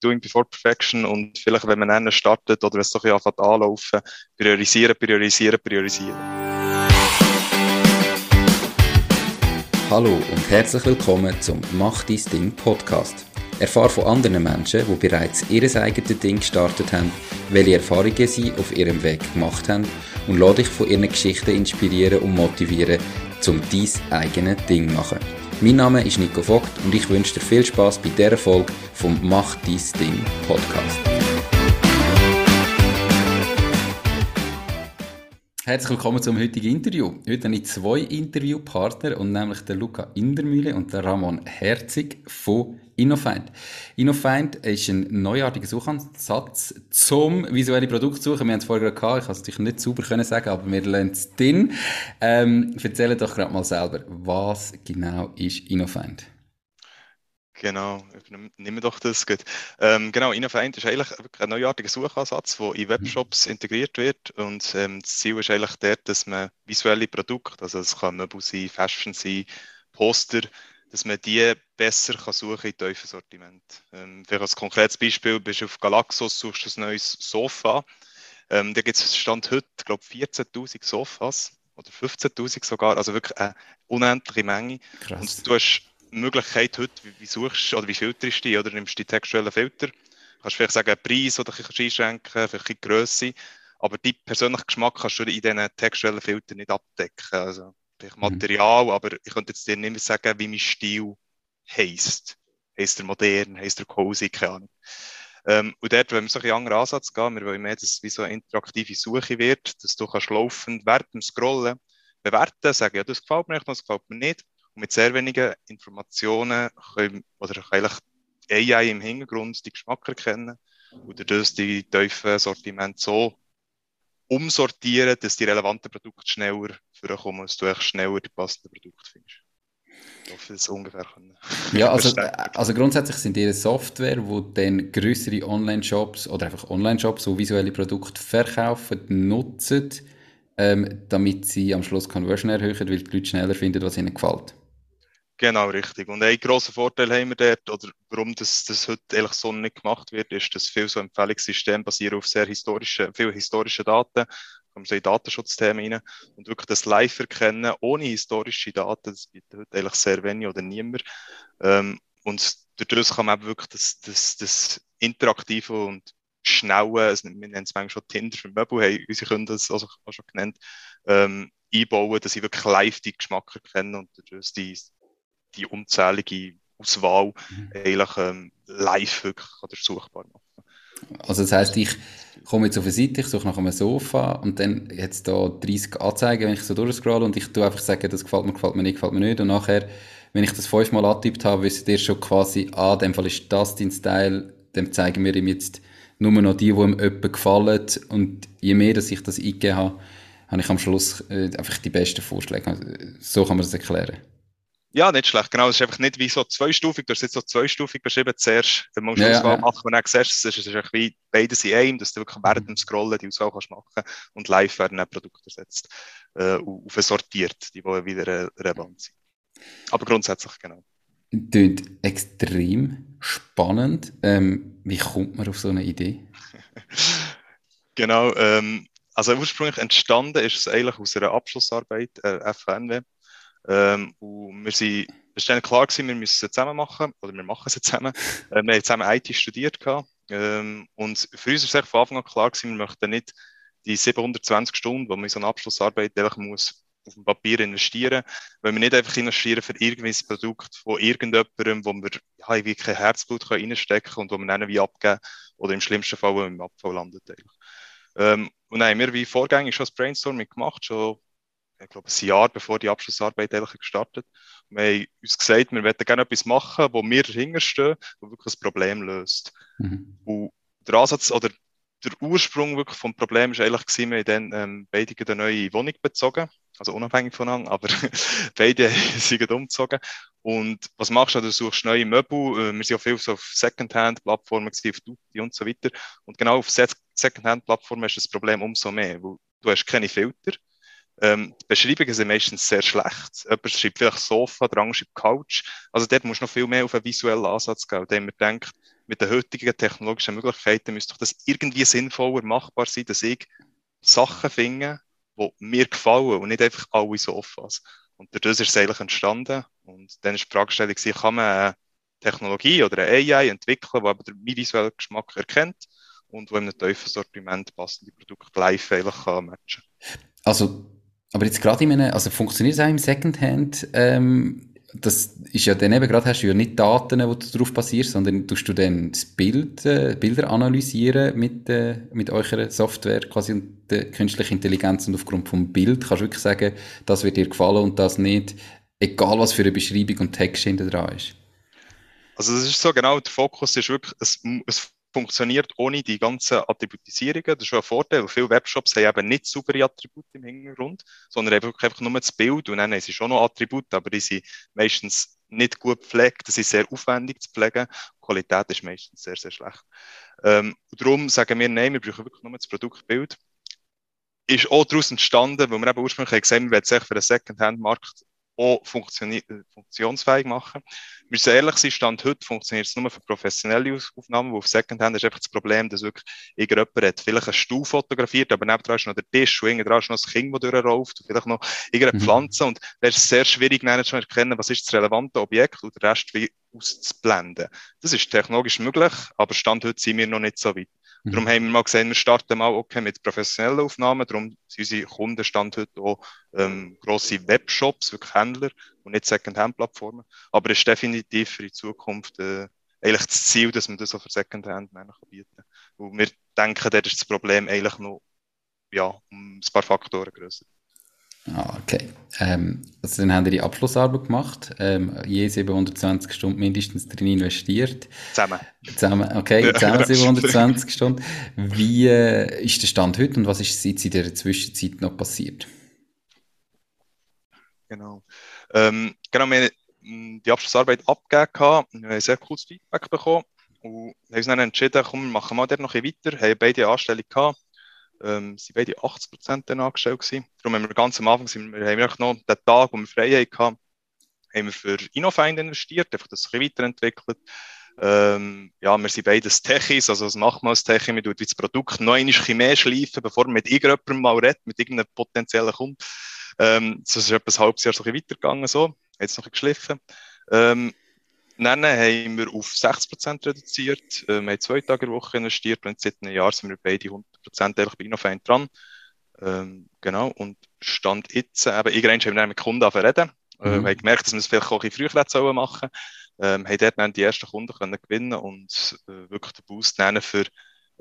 Doing Before Perfection und vielleicht, wenn man dann startet oder es doch ja anfängt anlaufen, priorisieren, priorisieren, priorisieren. Hallo und herzlich willkommen zum Mach dein Ding Podcast. Erfahre von anderen Menschen, die bereits ihr eigenes Ding gestartet haben, welche Erfahrungen sie auf ihrem Weg gemacht haben und lade dich von ihren Geschichten inspirieren und motivieren, um dein eigenes Ding zu machen. Mein Name ist Nico Vogt und ich wünsche dir viel Spaß bei dieser Folge vom Mach dein Ding Podcast. Herzlich willkommen zum heutigen Interview. Heute habe ich zwei Interviewpartner, und nämlich der Luca Indermühle und der Ramon Herzig von InnoFind. InnoFind ist ein neuartiger Suchansatz zum visuelle Produkt suchen. Wir haben es vorher gehabt, ich kann es natürlich nicht sauber können sagen, aber wir lernen es drin. Ähm, erzähl doch gerade mal selber, was genau ist InnoFind? Genau, nehmen wir doch das. Gut. Ähm, genau, InnoFind ist eigentlich ein neuartiger Suchansatz, der in Webshops mhm. integriert wird. Und ähm, das Ziel ist eigentlich dort, dass man visuelle Produkte, also es kann Möbel sein, Fashion sein, Poster, dass man die besser kann suchen in tiefen Sortiment. Ähm, vielleicht als konkretes Beispiel, bist du auf Galaxos, suchst du ein neues Sofa. Ähm, da gibt es Stand heute, glaube 14'000 Sofas oder 15'000 sogar, also wirklich eine unendliche Menge. Krass. Und du hast Möglichkeit heute, wie, wie suchst oder wie filterst du die oder nimmst du die textuellen Filter. Du kannst vielleicht sagen, Preis oder kannst einschränken, vielleicht die Größe. Aber deinen persönlichen Geschmack kannst du in diesen textuellen Filtern nicht abdecken. Also, vielleicht mhm. Material, mhm. aber ich könnte jetzt dir nicht mehr sagen, wie mein Stil heisst. Heisst er modern, heisst er cozy, keine Ahnung. Ähm, und dort, wenn wir so einen anderen Ansatz gehen, wir wollen mehr, dass es wie so eine interaktive Suche wird, dass du kannst laufend während dem Scrollen bewerten, sagen, ja, das gefällt mir, das gefällt mir nicht. Und mit sehr wenigen Informationen können, oder eigentlich AI im Hintergrund die Geschmack erkennen oder das die tiefen Sortiment so umsortieren, dass die relevanten Produkte schneller vorkommen, dass du echt schneller die passenden Produkte findest. Ich hoffe, das ungefähr können. Ja, also, also grundsätzlich sind ihre Software, wo dann größere Online-Shops oder einfach Online-Shops, die visuelle Produkte verkaufen, nutzen, ähm, damit sie am Schluss Conversion erhöhen, weil die Leute schneller finden, was ihnen gefällt. Genau, richtig. Und ein grosser Vorteil haben wir dort, oder warum das, das heute eigentlich so nicht gemacht wird, ist, dass viel so Empfehlungssysteme basieren auf sehr historischen, viel historischen Daten, kommen so in Datenschutzthemen rein. Und wirklich das Live erkennen ohne historische Daten, das bietet heute eigentlich sehr wenig oder niemand. Ähm, und dadurch kann man eben wirklich das, das, das interaktive und schnelle, also wir nennen es manchmal schon Tinder für Möbel, haben unsere Kunden das also auch schon genannt, ähm, einbauen, dass sie wirklich live die Geschmack erkennen und dadurch die die unzählige Auswahl mhm. eigentlich ähm, live wirklich durchsuchbar machen. Also das heißt, ich komme jetzt auf eine Seite, ich suche nach einem Sofa und dann jetzt da 30 Anzeigen, wenn ich so durchscrolle und ich tue einfach sagen, das gefällt mir, gefällt mir nicht, gefällt mir nicht und nachher, wenn ich das fünfmal angetippt habe, wisst ihr schon quasi, ah, in dem Fall ist das dein Style, dann zeigen wir ihm jetzt nur noch die, die ihm jemand gefallen und je mehr, dass ich das eingegeben habe, habe ich am Schluss äh, einfach die besten Vorschläge. So kann man das erklären. Ja, nicht schlecht. Genau, es ist einfach nicht wie so zweistufig. Du hast jetzt so zweistufig beschrieben. Zuerst, dann musst du ja, Auswahl ja. machen und dann siehst du, es ist, es ist wie beides in einem, dass du wirklich während dem Scrollen die Auswahl kannst machen und live werden dann Produkte ersetzt äh, und sortiert, die wollen wieder relevant sind. Aber grundsätzlich, genau. Klingt extrem spannend. Ähm, wie kommt man auf so eine Idee? genau, ähm, also ursprünglich entstanden ist es eigentlich aus einer Abschlussarbeit, äh, FNW. Ähm, und wir sind, es war klar gewesen, wir müssen es zusammen machen, oder wir machen es zusammen. Äh, wir haben zusammen IT studiert Ähm, und für uns war von Anfang an klar gewesen, wir möchten nicht die 720 Stunden, die man in so eine Abschlussarbeit einfach muss, auf dem Papier investieren, weil wir nicht einfach investieren für irgendwelches Produkt von irgendjemandem, wo wir ja, irgendwie kein Herzblut reinstecken können und wo wir dann wie abgeben oder im schlimmsten Fall, wo wir im Abfall landet. Ähm, und dann haben wir wie vorgängig schon das Brainstorming gemacht, schon ich glaube, ein Jahr bevor die Abschlussarbeit eigentlich gestartet. Wir haben uns gesagt, wir möchten gerne etwas machen, wo wir dahinter stehen, wo wirklich ein Problem löst. Mhm. Und der Ansatz oder der Ursprung wirklich vom Problem ist eigentlich gewesen, wir haben dann ähm, beide eine neue Wohnung bezogen, also unabhängig voneinander, aber beide sind umgezogen. Und was machst du? Du suchst neue Möbel. Äh, wir sind auch viel so auf Secondhand-Plattformen, auf Duty und so weiter. Und genau auf Secondhand-Plattformen ist das Problem umso mehr, weil du hast keine Filter ähm, die Beschreibungen sind meistens sehr schlecht. Jemand schreibt vielleicht Sofa, der andere schreibt Couch. Also dort musst du noch viel mehr auf einen visuellen Ansatz gehen. Indem man denkt, mit den heutigen technologischen Möglichkeiten müsste doch das irgendwie sinnvoller machbar sein, dass ich Sachen finde, die mir gefallen und nicht einfach alle so offen. Und dadurch ist es eigentlich entstanden. Und dann ist die Fragestellung, kann man eine Technologie oder eine AI entwickeln, die aber den visuellen Geschmack erkennt und wo in einem tiefen Sortiment passende Produkte live eigentlich kann matchen Also, aber jetzt gerade in einem, also funktioniert es auch im Secondhand, ähm, das ist ja dann eben gerade, hast du ja nicht Daten, wo du darauf basierst, sondern tust du dann das Bild, äh, Bilder analysieren mit, äh, mit eurer Software quasi und der künstlichen Intelligenz und aufgrund vom Bild kannst du wirklich sagen, das wird dir gefallen und das nicht, egal was für eine Beschreibung und Text hinter dran ist. Also das ist so genau, der Fokus ist wirklich, es, es funktioniert ohne die ganzen Attributisierungen. Das ist schon ein Vorteil, weil viele Webshops haben eben nicht saubere Attribute im Hintergrund, sondern einfach nur das Bild und dann haben sie schon noch Attribute, aber die sind meistens nicht gut gepflegt, das ist sehr aufwendig zu pflegen. Die Qualität ist meistens sehr, sehr schlecht. Ähm, darum sagen wir, nein, wir brauchen wirklich nur das Produktbild. Ist auch daraus entstanden, weil wir eben ursprünglich gesehen haben, wir wollen für den Secondhand-Markt auch funktionsfähig machen. Wir müssen ehrlich sein, Stand heute funktioniert es nur für professionelle Aufnahmen, wo auf Secondhand ist einfach das Problem, dass wirklich irgendjemand hat vielleicht einen Stuhl fotografiert, aber nebenan ist noch der Tisch, und irgendwann ist noch das Kind, das durchläuft, und vielleicht noch irgendeine mhm. Pflanze, und da ist es sehr schwierig, zu erkennen, was ist das relevante Objekt und den Rest wie auszublenden. Das ist technologisch möglich, aber Stand heute sind wir noch nicht so weit. Mhm. Darum haben wir mal gesehen, wir starten mal okay mit professionellen Aufnahmen. Darum sind unsere Kunden stand heute auch ähm, grosse Webshops, wirklich Händler und nicht Secondhand-Plattformen. Aber es ist definitiv für die Zukunft äh, eigentlich das Ziel, dass man das auch für Secondhand bieten kann. Und wir denken, dort ist das Problem eigentlich noch ja, um ein paar Faktoren größer. Ah, okay. Ähm, also dann haben wir die Abschlussarbeit gemacht, ähm, je 720 Stunden mindestens drin investiert. Zusammen. Zusammen, okay, zusammen 720 Stunden. Wie äh, ist der Stand heute und was ist jetzt in der Zwischenzeit noch passiert? Genau. Ähm, genau, wir haben hm, die Abschlussarbeit abgegeben, wir haben sehr cooles Feedback bekommen und haben uns dann entschieden, komm, wir machen mal dort noch ein bisschen weiter, haben beide Anstellungen gehabt ähm, sind beide 80 Prozent angestellt gewesen. Darum haben wir ganz am Anfang, sind wir, haben wir noch den Tag, wo wir frei hatten, haben wir für InnoFind investiert, einfach das ein weiterentwickelt. Ähm, ja, wir sind beides Techis, also was macht man tut das Produkt noch ein mehr schleifen, bevor man mit irgendjemandem mal redet, mit irgendeinem potenziellen Kunden. Ähm, das ist etwa ein halbes Jahr so ein weitergegangen, so. Jetzt noch ein geschliffen. Ähm, dann haben wir auf 60% reduziert. Äh, wir haben zwei Tage der Woche investiert und seit einem Jahr sind wir beide 100% eigentlich bei Innofein dran. Ähm, genau. Und Stand jetzt, äh, eben, irgendwann haben wir mit Kunden reden. Äh, mhm. Wir haben gemerkt, dass wir es vielleicht auch ein bisschen früher machen sollen. Ähm, haben dort dann die ersten Kunden können gewinnen und äh, wirklich den Boost nennen für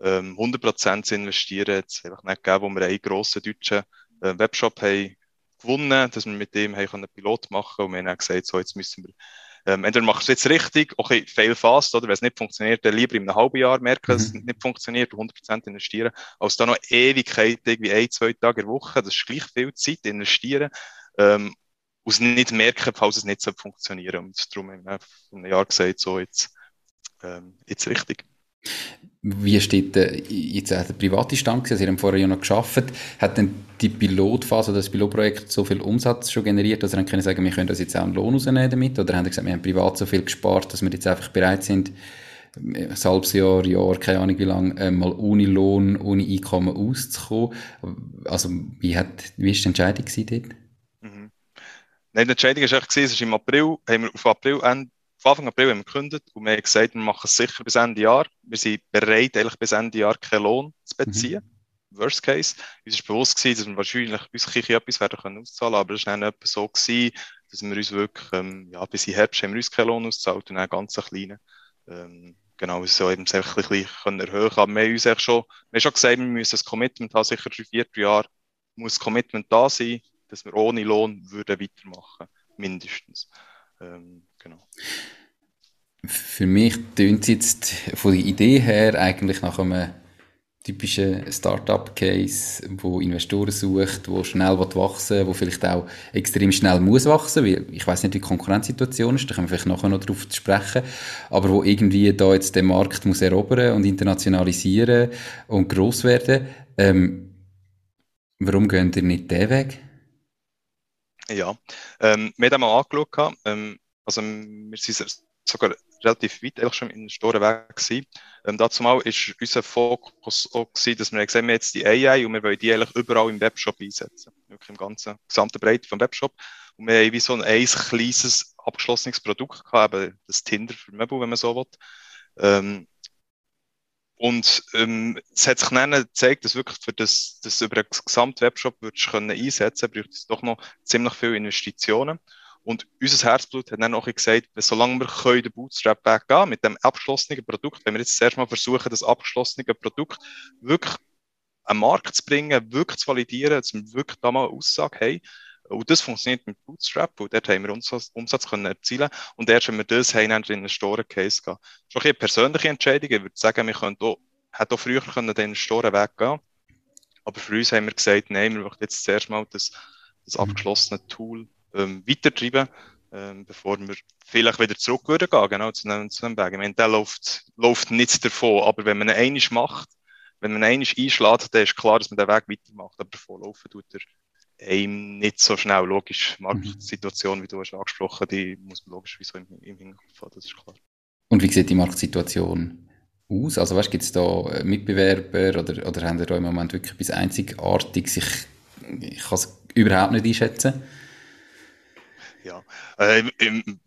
ähm, 100% zu investieren. Jetzt vielleicht nicht gegeben, wo wir einen grossen deutschen äh, Webshop haben gewonnen, dass wir mit dem haben einen Pilot machen und wir haben dann gesagt, so, jetzt müssen wir ähm, entweder machst du es jetzt richtig, okay, fail fast, oder wenn es nicht funktioniert, dann lieber in einem halben Jahr merken, dass mhm. es nicht funktioniert und 100% investieren, als dann noch Ewigkeit, irgendwie ein, zwei Tage in der Woche, das ist gleich viel Zeit investieren, ähm, aus nicht merken, falls es nicht so funktionieren. Und darum haben wir vor einem Jahr gesagt, so jetzt, ähm, jetzt richtig. Wie steht äh, jetzt auch der private Stand? Sie haben vorher ja noch geschafft. Hat denn die Pilotphase oder das Pilotprojekt so viel Umsatz schon generiert, dass Sie dann können sagen, wir können das jetzt auch einen Lohn rausnehmen damit? Oder haben Sie gesagt, wir haben privat so viel gespart, dass wir jetzt einfach bereit sind, ein halbes Jahr, Jahr, keine Ahnung wie lange, äh, mal ohne Lohn, ohne Einkommen auszukommen? Also, wie, hat, wie ist die Entscheidung dort? Mhm. Nein, die Entscheidung war es ist im April, haben wir auf April, Ende auf Anfang April haben wir gekündigt und wir haben gesagt, wir machen es sicher bis Ende Jahr. Wir sind bereit, eigentlich bis Ende Jahr keinen Lohn zu beziehen. Mhm. Worst case. Uns war bewusst gewesen, dass wir wahrscheinlich uns etwas werden können auszahlen, aber es war dann etwa so gewesen, dass wir uns wirklich, ähm, ja, bis im Herbst haben wir uns keinen Lohn ausgezahlt und dann ganz kleinen. Ähm, genau, so eben ein bisschen erhöhen. Aber wir haben uns eigentlich schon, wir haben schon gesagt, wir müssen ein Commitment haben, sicher drei, vier Jahre muss das Commitment da sein, dass wir ohne Lohn würden weitermachen, mindestens. Ähm, Genau. Für mich tönt es jetzt von der Idee her eigentlich nach einem typischen Startup-Case, wo Investoren sucht, wo schnell wachsen will, wo vielleicht auch extrem schnell muss wachsen, weil ich weiß nicht, wie die Konkurrenzsituation ist, da können wir vielleicht nachher noch drauf sprechen, aber wo irgendwie da jetzt den Markt muss erobern und internationalisieren und groß werden. Ähm, warum gehen ihr nicht den Weg? Ja, ähm, wir haben mal angeschaut, ähm, also wir sind sogar relativ weit eigentlich schon in den Storen weg gewesen. Ähm, dazu mal ist unser Fokus auch gewesen, dass wir haben, wir jetzt die AI und wir wollen die eigentlich überall im Webshop einsetzen. Wirklich im ganzen, gesamten Breite vom Webshop. Und wir haben wie so ein, ein kleines abgeschlossenes Produkt gehabt, eben das Tinder für Möbel, wenn man so will. Ähm, und ähm, es hat sich dann gezeigt, dass wirklich für das, das über den gesamten Webshop würdest können einsetzen, braucht es doch noch ziemlich viele Investitionen. Und unser Herzblut hat dann auch gesagt, solange wir können den Bootstrap weggehen mit dem abgeschlossenen Produkt, wenn wir jetzt zuerst mal versuchen, das abgeschlossene Produkt wirklich an den Markt zu bringen, wirklich zu validieren, dass wir wirklich da mal eine Aussage haben, und das funktioniert mit Bootstrap, und dort haben wir Umsatz, Umsatz können erzielen Und erst wenn wir das haben, haben wir in einen Store-Case gehen. Das ist eine persönliche Entscheidung. Ich würde sagen, wir können auch, hätten auch früher können den Store weggehen Aber für uns haben wir gesagt, nein, wir möchten jetzt zuerst mal das, das mhm. abgeschlossene Tool ähm, weitertreiben, ähm, bevor wir vielleicht wieder zurück würden gehen, genau, zu einem, zu einem Weg. Ich meine, der läuft, läuft nicht davon, aber wenn man einmal macht, wenn man einmal einschlägt, dann ist klar, dass man den Weg weitermacht, aber davon laufen tut er einem nicht so schnell. Logisch, Marktsituation, wie du hast angesprochen, die muss man logisch wie so im, im Hinterkopf haben, das ist klar. Und wie sieht die Marktsituation aus? Also weißt, gibt es da äh, Mitbewerber oder, oder haben da im Moment wirklich etwas Einzigartiges? Ich, ich kann es überhaupt nicht einschätzen. Ja, äh, im,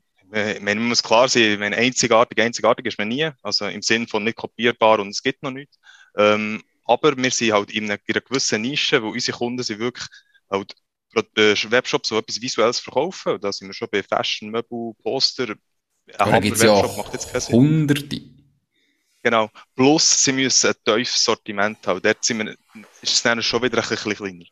man muss klar sein, wenn einzigartig, einzigartig ist man nie, also im Sinn von nicht kopierbar und es gibt noch nichts. Ähm, aber wir sind halt in einer, in einer gewissen Nische, wo unsere Kunden sind wirklich halt äh, Webshops so etwas Visuelles verkaufen. Da sind wir schon bei Fashion, Möbel, Poster. Ein gibt es ja macht jetzt keinen Sinn. Hunderte. Genau. Plus, sie müssen ein tiefes Sortiment haben. Dort sind wir, ist es dann schon wieder ein bisschen kleiner.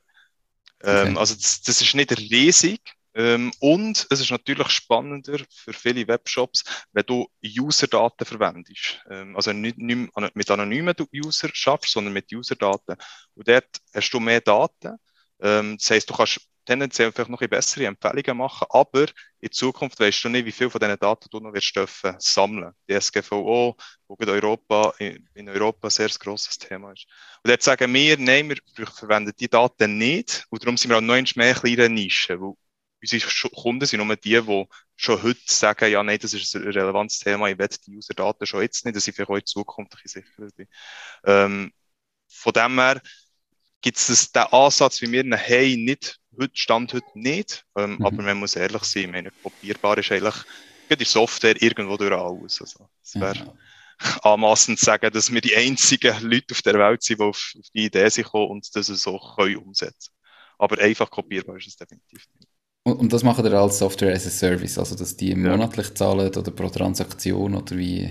Ähm, okay. Also, das, das, ist nicht riesig. Ähm, und es ist natürlich spannender für viele Webshops, wenn du User-Daten verwendest. Ähm, also nicht, nicht mit anonymen User schaffst, sondern mit User-Daten. Und dort hast du mehr Daten ähm, das heisst, du kannst tendenziell vielleicht noch bessere Empfehlungen machen, aber in Zukunft weißt du nicht, wie viel von diesen Daten du noch wirst dürfen sammeln. Die SGVO, wo in Europa, in Europa ein sehr grosses Thema ist. Und jetzt sagen wir, nein, wir verwenden die Daten nicht und darum sind wir auch noch mehr kleine Nischen, weil unsere Kunden sind nur die, die schon heute sagen, ja, nein, das ist ein relevantes Thema, ich will die User-Daten schon jetzt nicht, dass ich auch in Zukunft sicher bin. Ähm, von dem her, gibt es den Ansatz, wie wir ihn haben, nicht, heute, Stand heute nicht. Ähm, mhm. Aber man muss ehrlich sein, ich meine, kopierbar ist eigentlich die Software irgendwo durch alles. Also, es wäre ja. anmassend zu sagen, dass wir die einzigen Leute auf der Welt sind, die auf, auf die Idee sind und das so können umsetzen Aber einfach kopierbar ist es definitiv nicht. Und, und das machen wir als Software as a Service, also dass die monatlich zahlen oder pro Transaktion oder wie,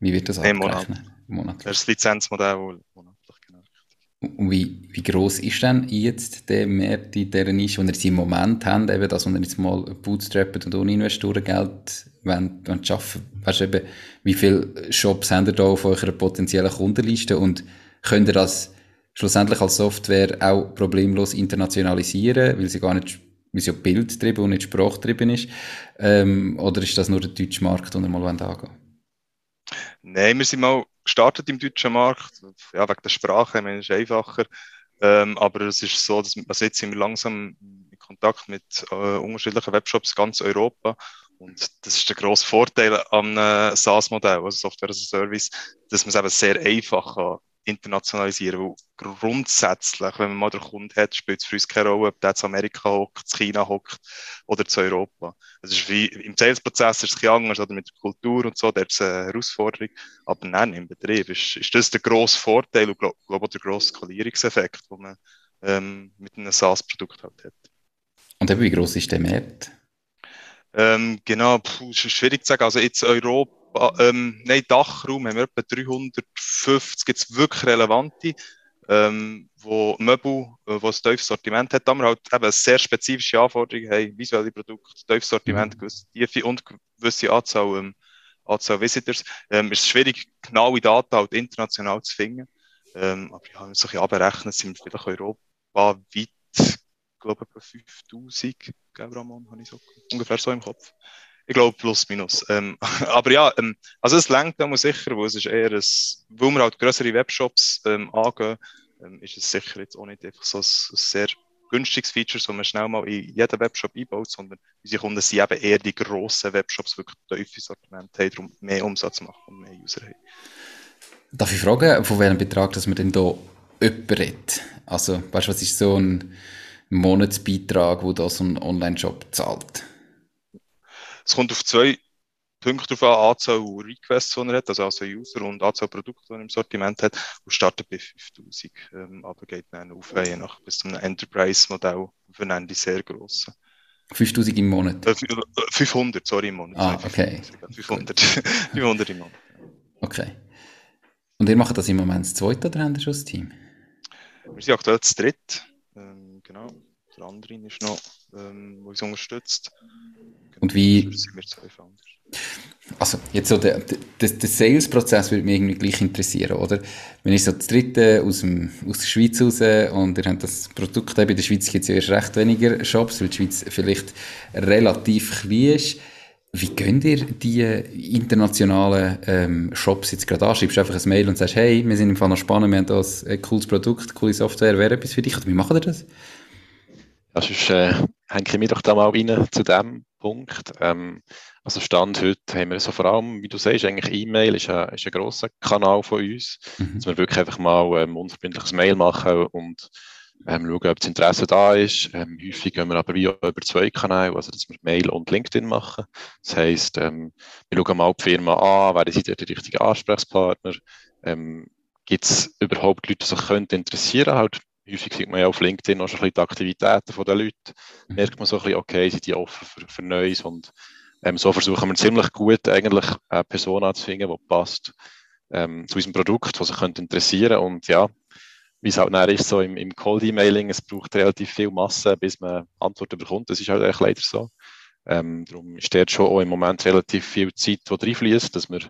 wie wird das abgerechnet? Monat. monatlich. Das ist das Lizenzmodell. Und wie, wie gross ist denn jetzt der Markt in dieser Nische, den ihr im Moment habt, eben das, wo ihr jetzt mal bootstrappen und ohne Investorengeld wollt, wollt schaffen weißt eben, wie viele Shops habt ihr da auf eurer potenziellen Kundenliste und könnt ihr das schlussendlich als Software auch problemlos internationalisieren, weil sie gar nicht, weil sie ja bildtrieben und nicht sprachtrieben ist, ähm, oder ist das nur der deutsche Markt, den ihr mal angehen wollt? Nein, wir sind mal gestartet im deutschen Markt. Ja, wegen der Sprache, ich meine, ist einfacher. Ähm, aber es ist so, dass also jetzt sind wir langsam in Kontakt mit äh, unterschiedlichen Webshops ganz Europa. Und das ist der grosse Vorteil am SaaS-Modell, also Software as a Service, dass man es eben sehr einfach kann internationalisieren. Weil grundsätzlich, wenn man mal den Kunden hat, spielt es für uns keine Rolle, ob der zu Amerika hockt, zu China hockt oder zu Europa. Es ist wie, Im Sales-Prozess ist es ein anders, oder mit der Kultur und so, da ist es eine Herausforderung. Aber nein, im Betrieb ist, ist das der grosse Vorteil und glaube glaub, der grosse Skalierungseffekt, den man ähm, mit einem SaaS-Produkt halt hat. Und eben, wie groß ist der Markt? Ähm, genau, puh, ist schwierig zu sagen. Also jetzt Europa ähm, nein, Dachraum haben wir etwa 350, gibt es wirklich relevante, ähm, wo Möbel, äh, wo ein tiefes Sortiment hat, da wir halt eben sehr spezifische Anforderungen haben, visuelle Produkte, tiefes Sortiment, mhm. gewisse Tiefe und gewisse Anzahl, ähm, Anzahl Visitors, ähm, ist es schwierig, genaue Daten halt international zu finden. Ähm, aber ja, wenn wir so ein abrechnen, sind wir vielleicht Europa weit, ich glaube, etwa 5000, gell, Ramon, habe ich so ungefähr so im Kopf. Ich glaube, plus, minus. Ähm, aber ja, ähm, also es lenkt auch sicher, weil es ist eher ein, weil wir halt größere Webshops ähm, angehen, ähm, ist es sicher jetzt auch nicht einfach so ein, ein sehr günstiges Feature, das man schnell mal in jeden Webshop einbaut, sondern unsere Kunden sind eben eher die grossen Webshops, wirklich tiefe Sortiment haben, darum mehr Umsatz machen und mehr User haben. Darf ich fragen, von welchem Betrag dass man denn da redet? Also, weißt du, was ist so ein Monatsbeitrag, wo da so ein Online-Shop zahlt? Es kommt auf zwei Punkte drauf an, Anzahl Requests, die er hat, also Anzahl User und Anzahl Produkte, die er im Sortiment hat, und startet bei 5000, ähm, aber geht dann auf, je nach bis zum Enterprise-Modell, für einen sehr grossen. 5000 im Monat? Äh, 500, äh, sorry, im Monat. Ah, okay. 500, 500 im Monat. Okay. Und ihr macht das im Moment das zweite oder habt ihr schon das Team? Wir sind aktuell das dritte. Ähm, genau. Der andere ist noch, ähm, der uns unterstützt. Und wie. Also, jetzt so der, der, der Sales-Prozess würde mich irgendwie gleich interessieren, oder? Wenn ich so das dritte aus, dem, aus der Schweiz raus und ihr habt das Produkt, in der Schweiz gibt es ja erst recht weniger Shops, weil die Schweiz vielleicht relativ klein ist. Wie könnt ihr die internationalen ähm, Shops jetzt gerade an? Schreibst du einfach ein Mail und sagst, hey, wir sind im Fall noch spannend, wir haben da ein cooles Produkt, coole Software, wäre etwas für dich? Oder wie machen ihr das? Ja, sonst äh, hänge ich mich doch da mal rein zu dem Punkt. Ähm, also Stand heute haben wir so vor allem, wie du sagst, eigentlich E-Mail ist ein, ist ein grosser Kanal von uns, mhm. dass wir wirklich einfach mal ähm, unverbindliches Mail machen und ähm, schauen, ob das Interesse da ist. Ähm, häufig gehen wir aber wie über zwei Kanäle, also dass wir Mail und LinkedIn machen. Das heisst, ähm, wir schauen mal die Firma an, wer ist der richtige Ansprechpartner, ähm, gibt es überhaupt Leute, die sich könnten interessieren halt häufig sieht man ja auf LinkedIn auch schon ein bisschen die Aktivitäten der Leute. Mhm. Merkt man so ein bisschen, okay, sind die offen für, für Neues und ähm, so versuchen wir ziemlich gut eigentlich eine Person anzufinden, die passt ähm, zu unserem Produkt, was sich könnte interessieren und ja, wie es halt nachher ist, so im, im Cold-Emailing, es braucht relativ viel Masse, bis man Antworten bekommt, das ist halt eigentlich leider so. Ähm, darum ist dort schon auch im Moment relativ viel Zeit, die reinfließt, dass wir,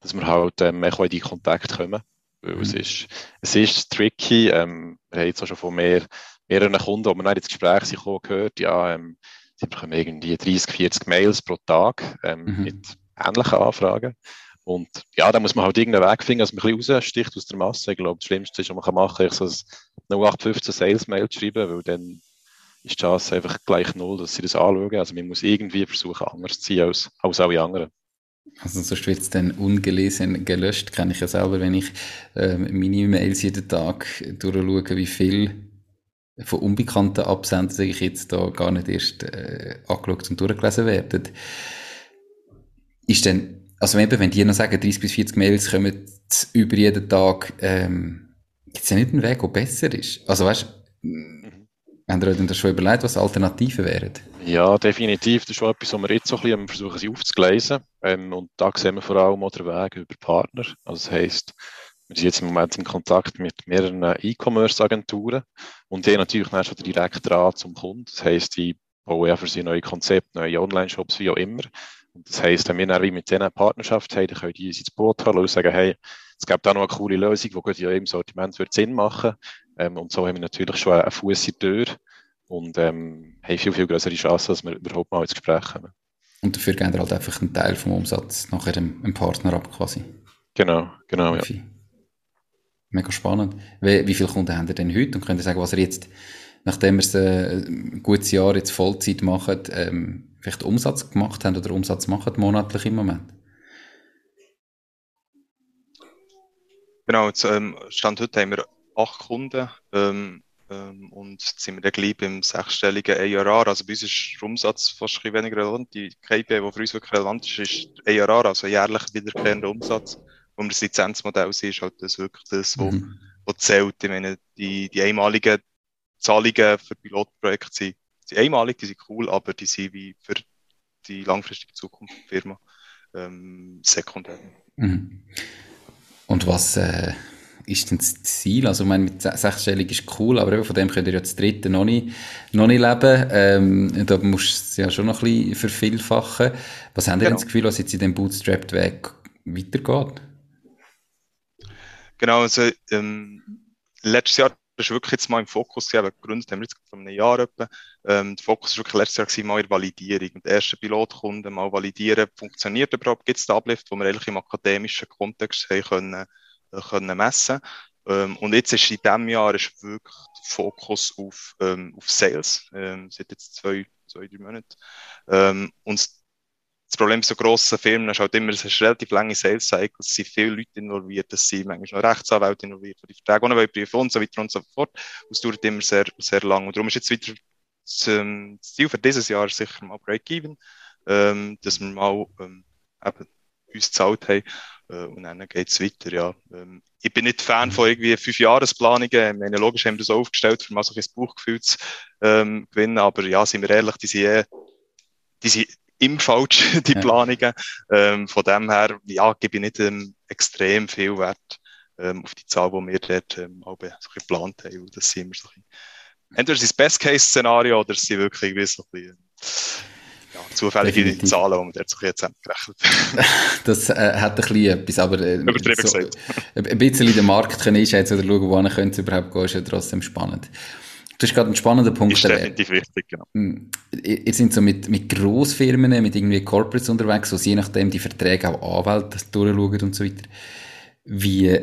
dass wir halt ähm, in die Kontakt kommen. Weil mhm. es, ist, es ist tricky, ähm, wir haben jetzt auch schon von mehr, mehreren Kunden, die wir ins Gespräch sind, gehört, ja, ähm, sie bekommen irgendwie 30, 40 Mails pro Tag ähm, mhm. mit ähnlichen Anfragen. Und ja, da muss man halt irgendeinen Weg finden, dass man ein bisschen raussticht aus der Masse. Ich glaube, das Schlimmste ist, was man machen kann, ist so ein 0815 Sales-Mail zu schreiben, weil dann ist die Chance einfach gleich null, dass sie das anschauen. Also man muss irgendwie versuchen, anders zu sein als, als alle anderen. Also sonst wird es dann ungelesen gelöscht, kenne ich ja selber, wenn ich äh, meine Mails jeden Tag durchschaue, wie viel von unbekannten Absendern, sage ich jetzt, da gar nicht erst äh, angeschaut und durchgelesen werden. Ist denn, also eben, wenn die noch sagen, 30 bis 40 Mails kommen über jeden Tag, ähm, gibt es ja nicht einen Weg, der besser ist? Also weißt haben ihr euch denn schon überlegt, was Alternativen wären? Ja, definitiv. Das ist schon etwas, was wir jetzt so ein bisschen versuchen, sie aufzugleisen. Ähm, und da sehen wir vor allem auch den Weg über Partner. Also das heisst, wir sind jetzt im Moment in Kontakt mit mehreren E-Commerce-Agenturen und die natürlich dann schon direkt dran zum Kunden. Das heisst, die bauen für sie neue Konzepte, neue Online-Shops, wie auch immer. Und das heisst, wenn wir dann mit denen eine Partnerschaft haben, dann können die uns ins Boot holen und sagen, hey, es gibt da noch eine coole Lösung, die in eurem Sortiment Sinn machen. Ähm, und so haben wir natürlich schon einen Fuß in die Tür und ähm, haben viel, viel größere Chancen, dass wir überhaupt mal ins Gespräch kommen. Und dafür geben wir halt einfach einen Teil vom Umsatz nachher dem, dem Partner ab quasi. Genau, genau, ja. Mega spannend. Wie, wie viele Kunden haben ihr denn heute? Und könnt ihr sagen, was ihr jetzt, nachdem ihr äh, ein gutes Jahr jetzt Vollzeit macht, ähm, vielleicht Umsatz gemacht habt oder Umsatz macht monatlich im Moment? Genau, jetzt, ähm, Stand heute haben wir acht Kunden ähm, ähm, und sind wir dann gleich beim sechsstelligen ARR. Also bei uns ist der Umsatz fast ein weniger relevant. Die KPI, die für uns wirklich relevant ist, ist ARR, also jährlich wiederkehrender Umsatz wo wir das Lizenzmodell sind, ist halt das wirklich das, was mhm. zählt. Ich meine, die, die einmaligen Zahlungen für Pilotprojekte sind, sind einmalig, die sind cool, aber die sind wie für die langfristige Zukunft der Firma ähm, sekundär. Mhm. Und was äh, ist denn das Ziel? Also, ich meine, mit sechsstellig ist cool, aber eben von dem könnt ihr ja das dritte noch nicht, noch nicht leben. Ähm, da musst du es ja schon noch ein bisschen vervielfachen. Was haben genau. denn das Gefühl, was jetzt in dem Bootstrapped-Weg weitergeht? Genau, also ähm, letztes Jahr war wirklich jetzt mal im Fokus, eben gegründet haben wir jetzt vor einem Jahr etwa. Ähm, der Fokus war wirklich letztes Jahr gewesen, mal in Validierung. Und der erste Pilotkunden mal validieren, funktioniert überhaupt, gibt es den Uplift, wo wir eigentlich im akademischen Kontext haben können, können messen Ähm, und jetzt ist in diesem Jahr ist wirklich der Fokus auf, ähm, auf Sales, ähm, seit jetzt zwei, zwei drei Monaten. Ähm, und das Problem bei so grossen Firmen ist halt immer, es ist relativ lange Sales Cycles, es sind viele Leute involviert, es sind manchmal noch Rechtsanwälte involviert, die Verträge auch noch prüfen und so weiter und so fort. Und es dauert immer sehr, sehr lang. Und darum ist jetzt wieder das Ziel für dieses Jahr sicher mal Break-Even, ähm, dass wir mal ähm, eben uns gezahlt haben. Äh, und dann geht es weiter, ja. Ähm, ich bin nicht Fan von irgendwie Fünfjahresplanungen. Ich meine, logisch haben wir das aufgestellt, um mal so ein Buchgefühl zu ähm, gewinnen. Aber ja, sind wir ehrlich, die sind, eh, die sind im falsch, die ja. Planungen. Ähm, von dem her, ja, gebe ich nicht ähm, extrem viel Wert ähm, auf die Zahl, die wir dort ähm, so geplant haben. Das sind immer so ein entweder ist das Best-Case-Szenario oder es sind wirklich irgendwie so ein bisschen, ja, zufällige Definitiv. Zahlen, die man dort so ein bisschen zusammengerechnet Das äh, hat ein bisschen etwas, aber äh, so, ein bisschen den Markt können einschätzen oder schauen, wo man es überhaupt gehen, ist ja trotzdem spannend. Du hast gerade einen spannenden Punkt ist definitiv wichtig, genau. Hm. Ihr seid so mit, mit Grossfirmen, mit irgendwie Corporates unterwegs, wo sie je nachdem die Verträge auch Anwälte durchschauen und so weiter. Wie,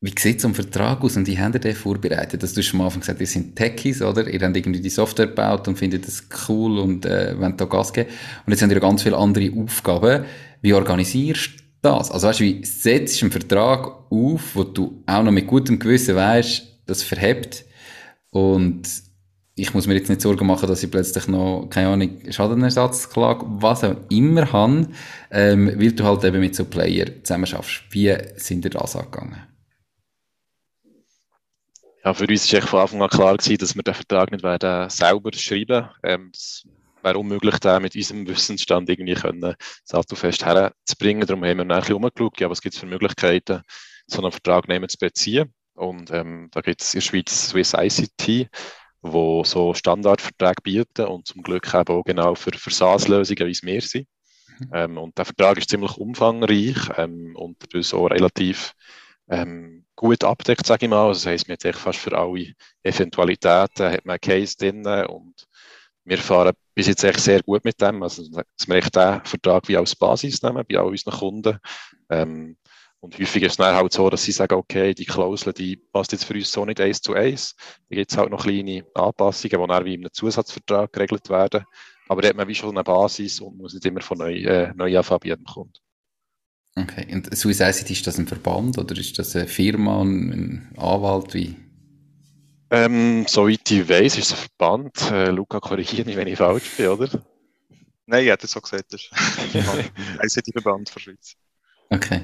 wie sieht so ein Vertrag aus und wie habt ihr den vorbereitet? Das, du hast am Anfang gesagt, ihr sind Techies, oder? Ihr habt irgendwie die Software gebaut und findet das cool und äh, wollt da Gas geben. Und jetzt habt ihr ganz viele andere Aufgaben. Wie organisierst du das? Also weißt du, wie setzt du einen Vertrag auf, wo du auch noch mit gutem Gewissen weißt, das verhebt und ich muss mir jetzt nicht Sorgen machen, dass ich plötzlich noch, keine Ahnung, Schadenersatzklage, was auch immer habe, ähm, weil du halt eben mit so Player zusammen schaffst. Wie sind dir das angegangen? Ja, für uns war von Anfang an klar gewesen, dass wir den Vertrag nicht werden selber schreiben. Ähm, das wäre unmöglich, den mit unserem Wissensstand irgendwie können, sattelfest herzubringen. Darum haben wir ein bisschen umgeschaut, ja, was gibt es für Möglichkeiten, so einen Vertrag zu beziehen. Und ähm, da gibt es in der Schweiz Swiss ICT, wo so Standardverträge bieten und zum Glück eben auch genau für, für SaaS-Lösungen, wie es wir sind. Mhm. Ähm, und der Vertrag ist ziemlich umfangreich ähm, und das auch relativ ähm, gut abdeckt, sage ich mal. Also das heisst, man hat fast für alle Eventualitäten hat man einen Case drin und wir fahren bis jetzt echt sehr gut mit dem. Also, dass wir echt den Vertrag wie als Basis nehmen bei all unseren Kunden. Ähm, und häufig ist es dann halt so, dass sie sagen, okay, die Klausel, die passt jetzt für uns so nicht eins zu eins. Da gibt es halt noch kleine Anpassungen, die dann wie in einem Zusatzvertrag geregelt werden. Aber da hat man wie schon eine Basis und muss nicht immer von neu, äh, neu anfangen bei jedem Kunden. Okay, und Swiss ICT, ist das ein Verband oder ist das eine Firma, ein Anwalt? Wie? Ähm, soweit ich weiß, ist es ein Verband. Äh, Luca, korrigiere mich, wenn ich falsch bin, oder? Nein, ich hätte es so gesagt. Das ist ein ICT-Verband von Schweiz. Okay.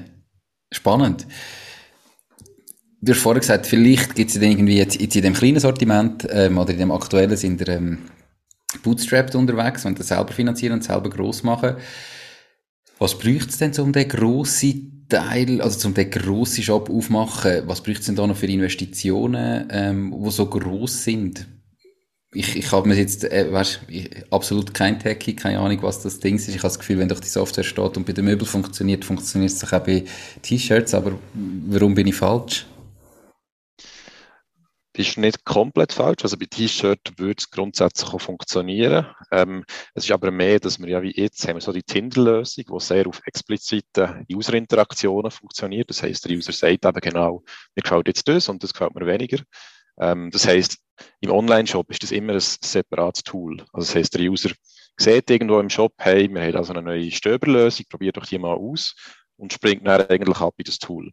Spannend. Du hast vorher gesagt, vielleicht gibt es irgendwie jetzt, jetzt in dem kleinen Sortiment ähm, oder in dem aktuellen sind wir ähm, bootstrapped unterwegs und das selber finanzieren und selber gross machen. Was bräuchte es denn, um den grossen Teil, also um den grossen Shop aufmachen? Was bräuchte es denn da noch für Investitionen, ähm, die so gross sind? ich, ich habe mir jetzt, äh, weißt, ich, absolut kein Techie, keine Ahnung, was das Ding ist. Ich habe das Gefühl, wenn doch die Software steht und bei den Möbeln funktioniert, funktioniert es auch bei T-Shirts, aber warum bin ich falsch? Ist nicht komplett falsch. Also bei T-Shirt würde es grundsätzlich auch funktionieren. Ähm, es ist aber mehr, dass wir ja wie jetzt haben wir so die Tinder-Lösung, die sehr auf explizite User-Interaktionen funktioniert. Das heißt, der User sagt eben genau, mir gefällt jetzt das und das gefällt mir weniger. Ähm, das heißt, im Online-Shop ist das immer ein separates Tool. Also das heißt, der User sieht irgendwo im Shop, hey, wir haben also eine neue Stöberlösung, probiert doch die mal aus und springt dann eigentlich ab in das Tool.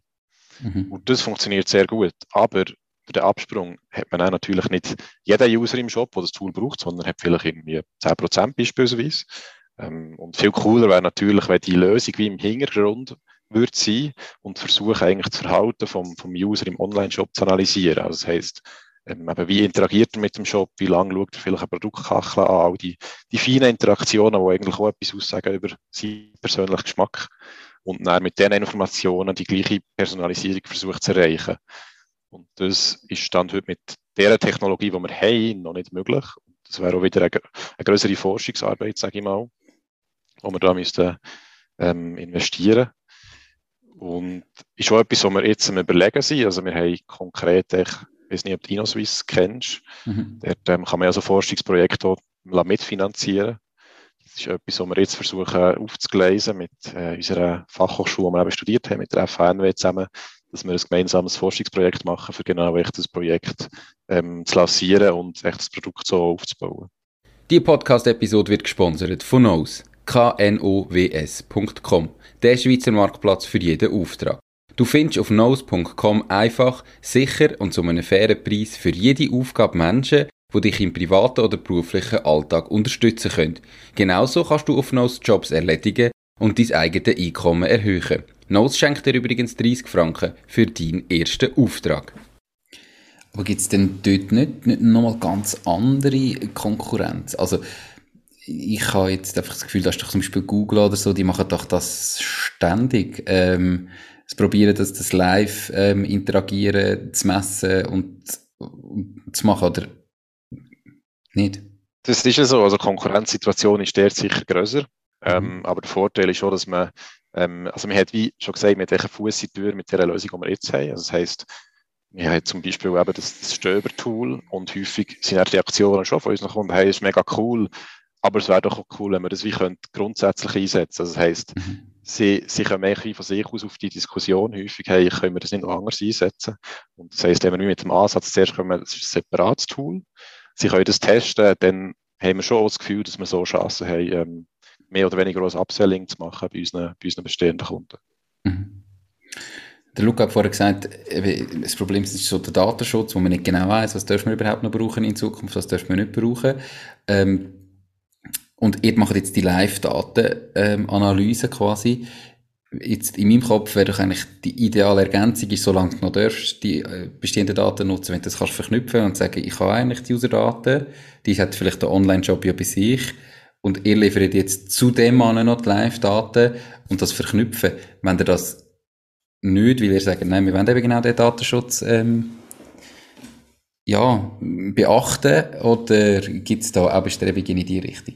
Mhm. Und das funktioniert sehr gut. Aber für den Absprung hat man auch natürlich nicht jeder User im Shop, der das Tool braucht, sondern hat vielleicht irgendwie 10% beispielsweise. Ähm, und viel cooler wäre natürlich, wenn die Lösung wie im Hintergrund würde sein und versuchen eigentlich das Verhalten vom, vom User im Online-Shop zu analysieren. Also das heisst, ähm, wie interagiert er mit dem Shop, wie lange schaut er vielleicht eine Produktkachel an, all die, die feinen Interaktionen, die eigentlich auch etwas aussagen über seinen persönlichen Geschmack und dann mit diesen Informationen die gleiche Personalisierung versucht zu erreichen. Und das ist Stand heute mit der Technologie, die wir haben, noch nicht möglich. Das wäre auch wieder eine, eine größere Forschungsarbeit, sage ich mal, wo wir da müssten ähm, investieren. Und ist auch etwas, was wir jetzt am Überlegen sind. Also wir haben konkret, ich weiß nicht, ob du InnoSwiss kennst, mhm. dort ähm, kann man also Forschungsprojekte mitfinanzieren. Das ist etwas, was wir jetzt versuchen aufzugleisen mit äh, unserer Fachhochschule, die wir eben studiert haben, mit der FHNW zusammen. Dass wir ein gemeinsames Forschungsprojekt machen, für genau echt das Projekt ähm, zu lancieren und echt das Produkt so aufzubauen. Die Podcast-Episode wird gesponsert von Nose, knows.com, der Schweizer Marktplatz für jeden Auftrag. Du findest auf nose.com einfach, sicher und zu einem fairen Preis für jede Aufgabe Menschen, die dich im privaten oder beruflichen Alltag unterstützen können. Genauso kannst du auf Nose Jobs erledigen und dein eigenes Einkommen erhöhen. Nose schenkt dir übrigens 30 Franken für deinen ersten Auftrag. Aber gibt es denn dort nicht, nicht nochmal ganz andere Konkurrenz? Also, ich habe jetzt einfach das Gefühl, dass doch zum Beispiel Google oder so, die machen doch das ständig. Ähm, sie probieren das, das live ähm, interagieren, zu messen und, und zu machen, oder nicht? Das ist ja so. Also, die Konkurrenzsituation ist der sicher grösser. Ähm, mhm. aber der Vorteil ist schon, dass man, ähm, also man hat, wie schon gesagt, mit welcher Fuß in die Tür mit der Lösung, die wir jetzt haben. Also das heisst, wir haben zum Beispiel eben das, das Stöber-Tool und häufig sind auch die Reaktionen schon von unseren Kunden, hey, ist mega cool, aber es wäre doch auch cool, wenn wir das wie könnte grundsätzlich einsetzen. Also das heisst, mhm. sie, sie kommen eigentlich von sich aus auf die Diskussion häufig, hey, können wir das nicht noch anders einsetzen? Und das heisst, wenn wir mit dem Ansatz zuerst kommen, das ist ein separates Tool, sie können das testen, dann haben wir schon das Gefühl, dass wir so Chancen haben, ähm, mehr oder weniger als Upselling zu machen bei unseren, bei unseren bestehenden Kunden. Mhm. Der Luca hat vorher gesagt, das Problem ist so der Datenschutz, wo man nicht genau weiß, was dürfen wir überhaupt noch brauchen in Zukunft, was dürfen wir nicht brauchen. Ähm, und ihr macht jetzt die Live-Daten-Analyse ähm, quasi. Jetzt in meinem Kopf wäre doch eigentlich die ideale Ergänzung, ist, solange du noch darfst, die äh, bestehenden Daten nutzen, wenn du das kannst verknüpfen und sagen, ich habe eigentlich die User-Daten, die hat vielleicht der Online-Job ja bei sich, und ihr liefert jetzt zu dem Mann noch die Live-Daten und das verknüpfen. Wenn ihr das nicht, weil ihr sagt, nein, wir wollen eben genau den Datenschutz ähm, ja, beachten, oder gibt es da auch Bestrebungen in die Richtung?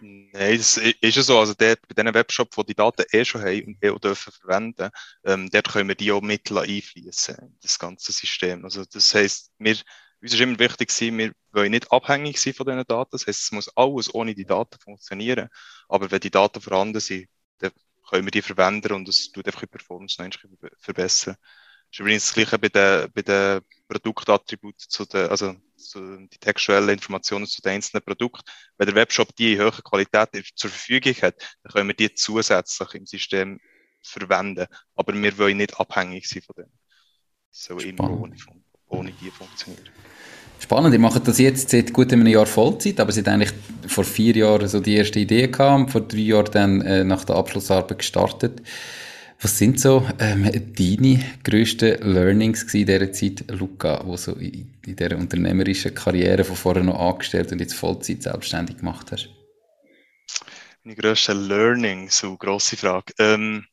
Nein, das ist ja so. Also dort, bei diesen Webshops, die die Daten eh schon haben und eh auch dürfen verwenden, ähm, dort können wir die auch Mittel einfließen, das ganze System. Also das heisst, wir uns ist immer wichtig wir wollen nicht abhängig sein von diesen Daten. Das heißt, es muss alles ohne die Daten funktionieren. Aber wenn die Daten vorhanden sind, dann können wir die verwenden und es tut einfach die Performance noch verbessern. Das ist übrigens das Gleiche bei den, bei den Produktattributen zu den, also zu die textuellen Informationen zu den einzelnen Produkten. Wenn der Webshop die in hoher Qualität zur Verfügung hat, dann können wir die zusätzlich im System verwenden. Aber wir wollen nicht abhängig sein von denen. Soll immer ohne, ohne die funktionieren. Spannend, ihr macht das jetzt seit gut einem Jahr Vollzeit, aber hat eigentlich vor vier Jahren so die erste Idee gehabt vor drei Jahren dann äh, nach der Abschlussarbeit gestartet. Was sind so ähm, deine grössten Learnings in dieser Zeit, Luca, wo so in, in dieser unternehmerischen Karriere von vorher noch angestellt und jetzt Vollzeit selbstständig gemacht hast? Meine grössten Learnings, so grosse Frage. Ähm,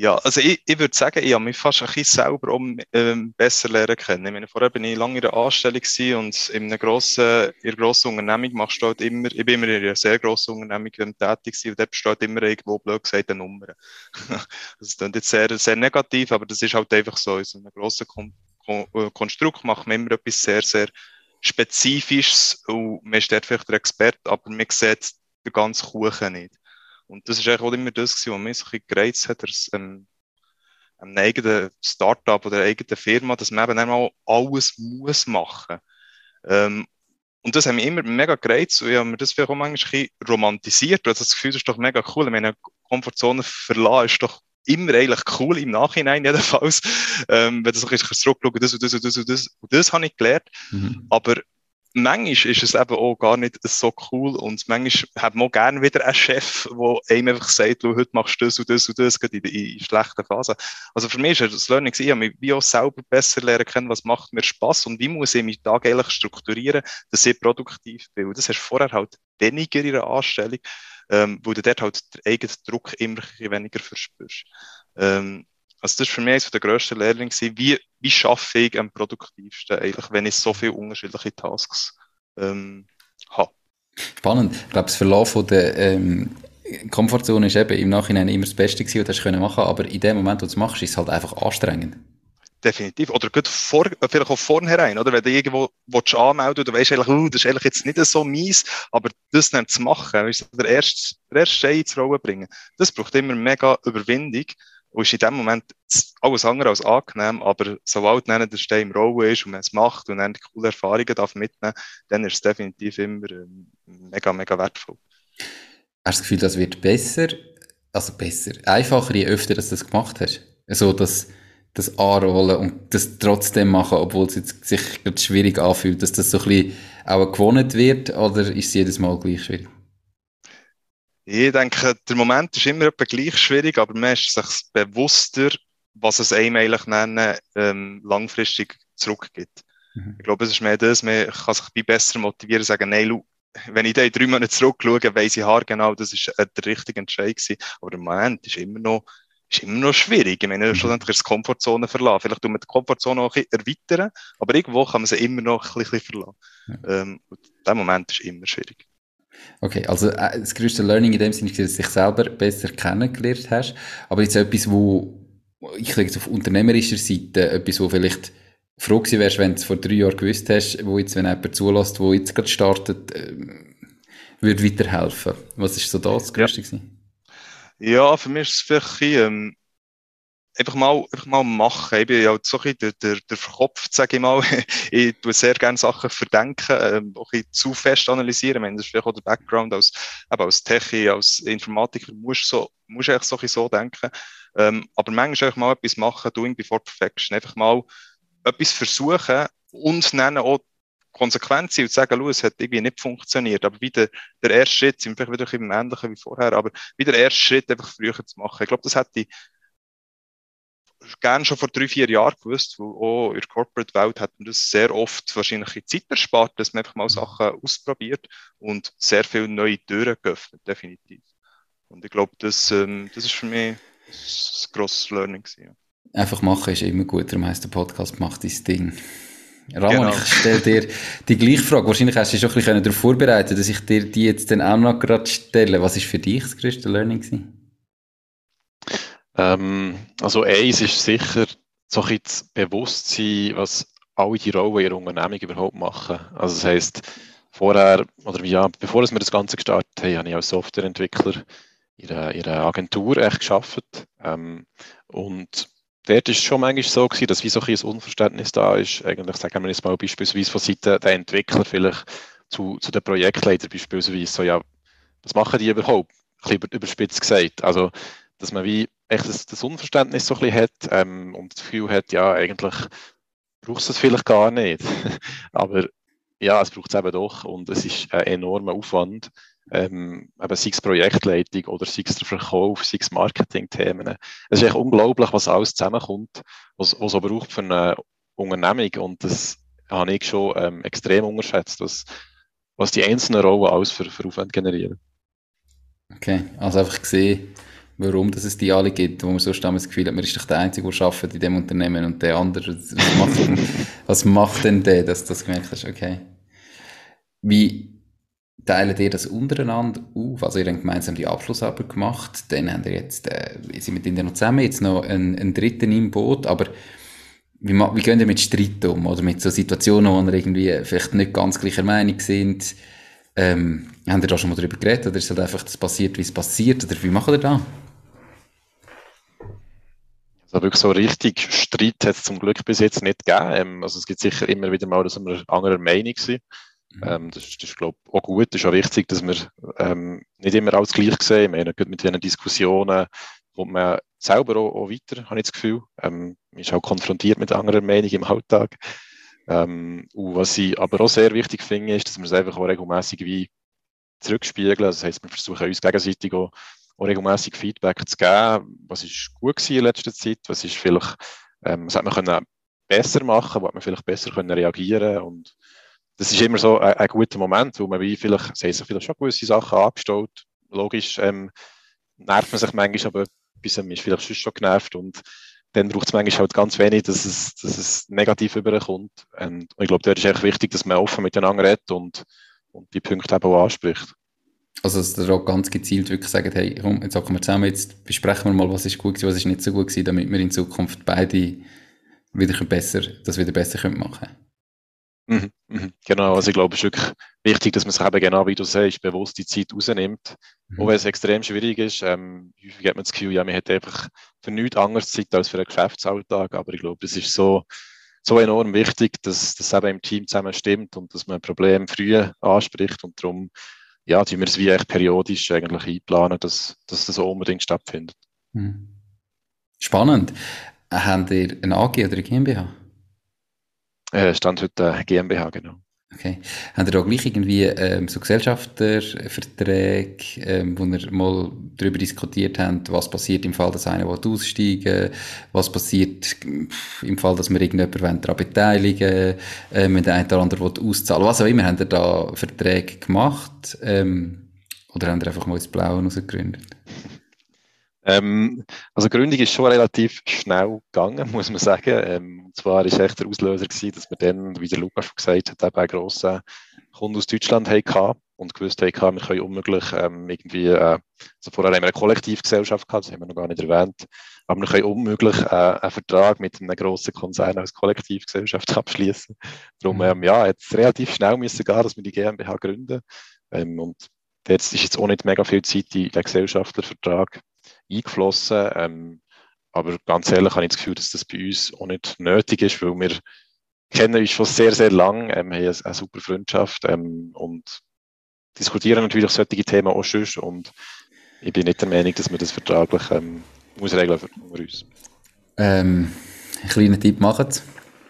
Ja, also ich, ich würde sagen, ich habe mich fast ein bisschen selber um, ähm, besser lernen können. Ich meine, vorher bin ich lange in der Anstellung und in einer grossen, in einer grossen Unternehmung machst du halt immer, ich bin immer in einer sehr grossen Unternehmung tätig gewesen, und dort besteht immer irgendwo, blöd gesagt, eine Nummer. das ist jetzt sehr, sehr negativ, aber das ist halt einfach so. In so einem grossen Kon Kon äh, Konstrukt macht man immer etwas sehr, sehr Spezifisches und man ist dort vielleicht der Experte, aber man sieht den ganzen Kuchen nicht. Und das ist eigentlich auch immer das, was mich so ein bisschen gereizt hat, dass, ähm, einem eigenen Startup oder einer eigenen Firma, dass man eben einmal alles muss machen. Ähm, und das hat mich immer mega gereizt und ich habe mir das vielleicht auch manchmal ein bisschen romantisiert, weil das Gefühl ist doch mega cool. Ich meine, Komfortzone verlassen ist doch immer eigentlich cool im Nachhinein jedenfalls, ähm, wenn du so ein bisschen zurückschauen, das und das und das und das und das habe ich gelernt. Mhm. Aber manchmal ist es eben auch gar nicht so cool und manchmal hat man auch gerne wieder einen Chef, der einem einfach sagt, heute machst du das und das und das, gerade in, in schlechten Phasen. Also für mich ist das Learning, ich habe mich auch selber besser lernen können, was macht mir Spaß und wie muss ich mich Tag eigentlich strukturieren, dass ich produktiv bin. Und das hast du vorher halt weniger in der Anstellung, ähm, wo du dort halt den eigenen Druck immer weniger verspürst. Ähm, also das war für mich eines der grössten Learnings, wie, wie schaffe ich am produktivsten, eigentlich, wenn ich so viele unterschiedliche Tasks ähm, habe. Spannend. Ich glaube, das Verlauf von der ähm, Komfortzone ist eben im Nachhinein immer das Beste gewesen, was du machen aber in dem Moment, wo du es machst, ist es halt einfach anstrengend. definitiv. Oder gut vor, vielleicht auch vornherein, oder? Wenn du irgendwo willst anmelden du weißt eigentlich, uh, das ist eigentlich jetzt nicht so mies, aber das dann zu machen, weißt der erste, der erste Stein ins Rollen bringen, das braucht immer mega Überwindung und ist in dem Moment alles andere als angenehm, aber sobald dann der Stein im Rollen ist und man es macht und dann coole Erfahrungen darf mitnehmen, dann ist es definitiv immer ähm, mega, mega wertvoll. Hast du das Gefühl, das wird besser, also besser, einfacher, je öfter dass du das gemacht hast? Also, dass das anrollen und das trotzdem machen, obwohl es jetzt sich schwierig anfühlt, dass das so ein bisschen auch gewonnen wird, oder ist es jedes Mal gleich schwierig? Ich denke, der Moment ist immer etwa gleich schwierig, aber man ist sich bewusster, was es einem eigentlich nennen, ähm, langfristig zurückgibt. Mhm. Ich glaube, es ist mehr das, man kann sich besser motivieren, sagen, nein, wenn ich da in drei Monaten zurückschaue, weiss ich haargenau, das ist äh, der richtige Entscheid gewesen. Aber der Moment ist immer noch ist immer noch schwierig. Ich meine, mhm. schlussendlich ist die Komfortzone verlassen. Vielleicht tun wir die Komfortzone auch ein bisschen erweitern, aber irgendwo kann man sie immer noch ein bisschen verlassen. Ja. Ähm, der Moment ist immer schwierig. Okay, also äh, das größte Learning in dem Sinne ist, dass du dich selber besser kennengelernt hast. Aber jetzt etwas, wo ich sage jetzt auf unternehmerischer Seite, etwas, wo vielleicht froh gewesen wärst, wenn du es vor drei Jahren gewusst hast, wo jetzt, wenn jemand zulässt, wo jetzt gerade startet, äh, würde weiterhelfen. Was ist so das Größte ja. gewesen? Ja, für mich ist es vielleicht ähm, einfach, mal, einfach mal machen. Ich bin ja so ein der, der, der verkopft, sage ich mal. ich tue sehr gerne Sachen verdenken, ähm, auch ein zu fest analysieren. Meine, das ist vielleicht auch der Background als, eben als Techie, als Informatiker, musst so, musst eigentlich so, so denken. Ähm, aber manchmal einfach mal etwas machen, doing before perfection. Einfach mal etwas versuchen und nennen auch konsequent sein und sagen, es hat irgendwie nicht funktioniert. Aber wieder der erste Schritt, sind vielleicht wieder ein ähnlicher wie vorher, aber wieder der erste Schritt einfach früher zu machen. Ich glaube, das hätte ich gerne schon vor drei, vier Jahren gewusst, weil auch in der Corporate-Welt hat man das sehr oft wahrscheinlich in Zeit erspart, dass man einfach mal Sachen ausprobiert und sehr viele neue Türen geöffnet, definitiv. Und ich glaube, das, ähm, das ist für mich ein grosses Learning. Gewesen. Einfach machen ist immer gut, darum heisst der Podcast «Mach dein Ding». Ramon, genau. ich stelle dir die gleiche Frage. Wahrscheinlich hast du dich schon ein bisschen darauf vorbereitet, dass ich dir die jetzt dann auch noch gerade stelle. Was ist für dich das größte Learning gewesen? Ähm, also eins ist sicher so ein bisschen Bewusstsein, was alle die Rollen in ihrer Unternehmung überhaupt machen. Also das heisst, vorher, oder ja, bevor wir das Ganze gestartet haben, habe ich als Softwareentwickler in einer, in einer Agentur echt gearbeitet. Ähm, und dort ist es schon manchmal so gewesen, dass wie so ein Unverständnis da ist. Eigentlich sagen wir jetzt mal beispielsweise von Seiten der Entwickler vielleicht zu, zu den Projektleitern beispielsweise so, ja, was machen die überhaupt? Ein bisschen überspitzt gesagt. Also, dass man wie echt das, das Unverständnis so ein bisschen hat ähm, und das Gefühl hat, ja, eigentlich braucht es das vielleicht gar nicht. Aber ja, es braucht es eben doch und es ist ein enormer Aufwand ähm, eben sei es Projektleitung oder sei es der Verkauf, sei es Marketingthemen. Es ist echt unglaublich, was alles zusammenkommt, was, was so braucht für eine Unternehmung und das habe ich schon ähm, extrem unterschätzt, was, was die einzelnen Rollen alles für, für Aufwand generieren. Okay, also einfach gesehen, warum dass es die alle gibt, wo man so das Gefühl hat, man ist doch der Einzige, der arbeitet in dem Unternehmen und der andere, was macht denn, was macht denn der, dass du das gemerkt hast, okay. Wie, teilen ihr das untereinander auf? Also ihr habt gemeinsam die Abschlussarbeit gemacht, dann habt ihr jetzt, äh, sind mit ihnen noch zusammen, jetzt noch einen, einen dritten im Boot, aber wie, wie gehen ihr mit Streit um? Oder mit so Situationen, wo ihr irgendwie vielleicht nicht ganz gleicher Meinung sind? Ähm, habt ihr da schon mal darüber geredet? Oder ist halt einfach, das passiert, wie es passiert? Oder wie macht ihr das? Also wirklich so richtig Streit hat es zum Glück bis jetzt nicht gegeben. Ähm, also es gibt sicher immer wieder mal, dass wir anderer Meinung sind. Mhm. Ähm, das, das ist, glaube ich, auch gut. Das ist auch wichtig, dass wir ähm, nicht immer alles gleich sehen. Wir haben mit diesen Diskussionen kommt man selber auch, auch weiter, habe ich das Gefühl. Ähm, man ist auch konfrontiert mit anderen Meinungen im Alltag. Ähm, und was ich aber auch sehr wichtig finde, ist, dass wir es einfach auch regelmäßig wie zurückspiegeln. Das heisst, wir versuchen uns gegenseitig auch, auch regelmäßig Feedback zu geben. Was ist gut gewesen in letzter Zeit? Was ist vielleicht, ähm, was hat man können besser machen, was man vielleicht besser können reagieren und das ist immer so ein, ein, guter Moment, wo man wie vielleicht, sie sich vielleicht schon gewisse Sachen abgestellt. Logisch ähm, nervt man sich manchmal, aber etwas ist vielleicht schon genervt und dann braucht es manchmal halt ganz wenig, dass es, dass es negativ überkommt. Und ich glaube, dort ist echt wichtig, dass man offen miteinander redet und, und die Punkte eben auch anspricht. Also, dass ihr auch ganz gezielt wirklich sagt, hey, komm, jetzt sagen wir zusammen, jetzt besprechen wir mal, was ist gut gewesen, was ist nicht so gut gewesen, damit wir in Zukunft beide wieder besser, das wieder besser machen können. Mhm, mhm, genau, also ich glaube, es ist wirklich wichtig, dass man sich eben genau, wie du sagst, bewusst die Zeit rausnimmt. Mhm. Auch wenn es extrem schwierig ist, ähm, häufig hat man das Gefühl, ja, man hat einfach für nichts anderes Zeit als für einen Geschäftsalltag, aber ich glaube, das ist so, so enorm wichtig, dass das eben im Team zusammen stimmt und dass man ein Problem früh anspricht und darum, ja, tun wir es wie echt periodisch eigentlich einplanen, dass, dass das unbedingt stattfindet. Mhm. Spannend. Habt ihr eine AG oder eine GmbH? Äh, Stand heute GmbH, genau. Okay. Habt ihr da gleich irgendwie ähm, so Gesellschafterverträge, ähm, wo ihr mal darüber diskutiert habt, was passiert im Fall, dass einer aussteigen was passiert im Fall, dass wir irgendjemanden daran beteiligen ähm, wenn der eine oder andere auszahlen was auch immer, habt ihr da Verträge gemacht ähm, oder habt ihr einfach mal ins Blaue rausgegründet? Ähm, also die Gründung ist schon relativ schnell gegangen, muss man sagen. Ähm, und zwar war echt der Auslöser gewesen, dass wir dann, wie der Lukas schon gesagt hat, eben einen grossen Kunden aus Deutschland hatten und gewusst haben, wir können unmöglich ähm, irgendwie, äh, also vorher haben wir eine Kollektivgesellschaft gehabt, das haben wir noch gar nicht erwähnt, aber wir können unmöglich äh, einen Vertrag mit einem grossen Konzern als Kollektivgesellschaft abschließen. Darum, mhm. ähm, ja, hat es relativ schnell müssen gehen, dass wir die GmbH gründen. Ähm, und jetzt ist jetzt auch nicht mega viel Zeit in den Gesellschaftervertrag eingeflossen. Ähm, aber ganz ehrlich habe ich das Gefühl, dass das bei uns auch nicht nötig ist, weil wir kennen uns schon sehr, sehr lang, ähm, haben eine, eine super Freundschaft ähm, und diskutieren natürlich solche Themen auch schon. Und ich bin nicht der Meinung, dass man das vertraglich ähm, muss regeln für uns. Ähm, einen kleinen Tipp machen.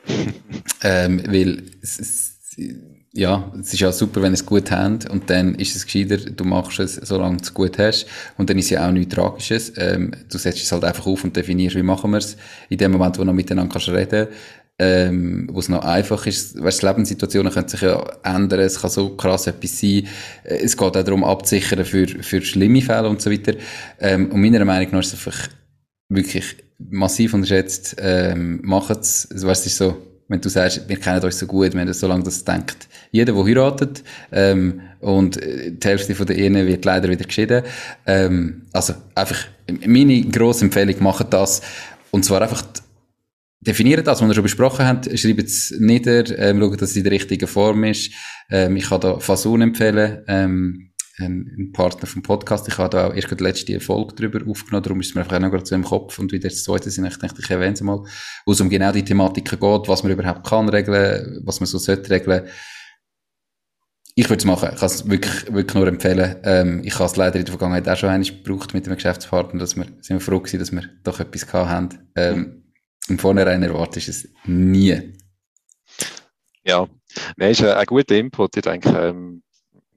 ähm, weil es, es, ja, es ist ja super, wenn es gut habt. Und dann ist es gescheiter, du machst es, solange du es gut hast. Und dann ist es ja auch nichts Tragisches. Ähm, du setzt es halt einfach auf und definierst, wie machen wir es. In dem Moment, wo du noch miteinander kannst reden ähm, wo es noch einfach ist, weißt, Lebenssituationen können sich ja ändern, es kann so krass etwas sein, äh, es geht auch darum abzusichern für, für schlimme Fälle und so weiter. Ähm, und meiner Meinung nach ist es einfach wirklich massiv unterschätzt, ähm, macht es, weißt, es ist so, wenn du sagst, wir kennen euch so gut, wenn du so lange das denkt. Jeder, der heiratet, ähm, und äh, die Hälfte von der Ehen wird leider wieder geschieden. Ähm, also einfach, meine grosse Empfehlung, macht das. Und zwar einfach, definiert das, was wir schon besprochen haben, schreibt es nieder, ähm, schaut, dass es in der richtigen Form ist. Ähm, ich kann da Fasun empfehlen, ähm, ein Partner vom Podcast. Ich habe da auch erst die letzte Folge darüber aufgenommen, darum ist es mir einfach auch noch gerade so im Kopf und wieder das zweite sind, ich denke, ich erwähne es mal, wo es um genau die Thematiken geht, was man überhaupt kann regeln, was man so sollte regeln. Ich würde es machen. Ich kann es wirklich, wirklich nur empfehlen. Ähm, ich habe es leider in der Vergangenheit auch schon einmal gebraucht mit einem Geschäftspartner, dass wir, sind wir froh gewesen, dass wir doch etwas haben. Ähm, Im Vornherein erwartet es nie. Ja, nein, ist ein, ein guter Input. Ich denke, ähm,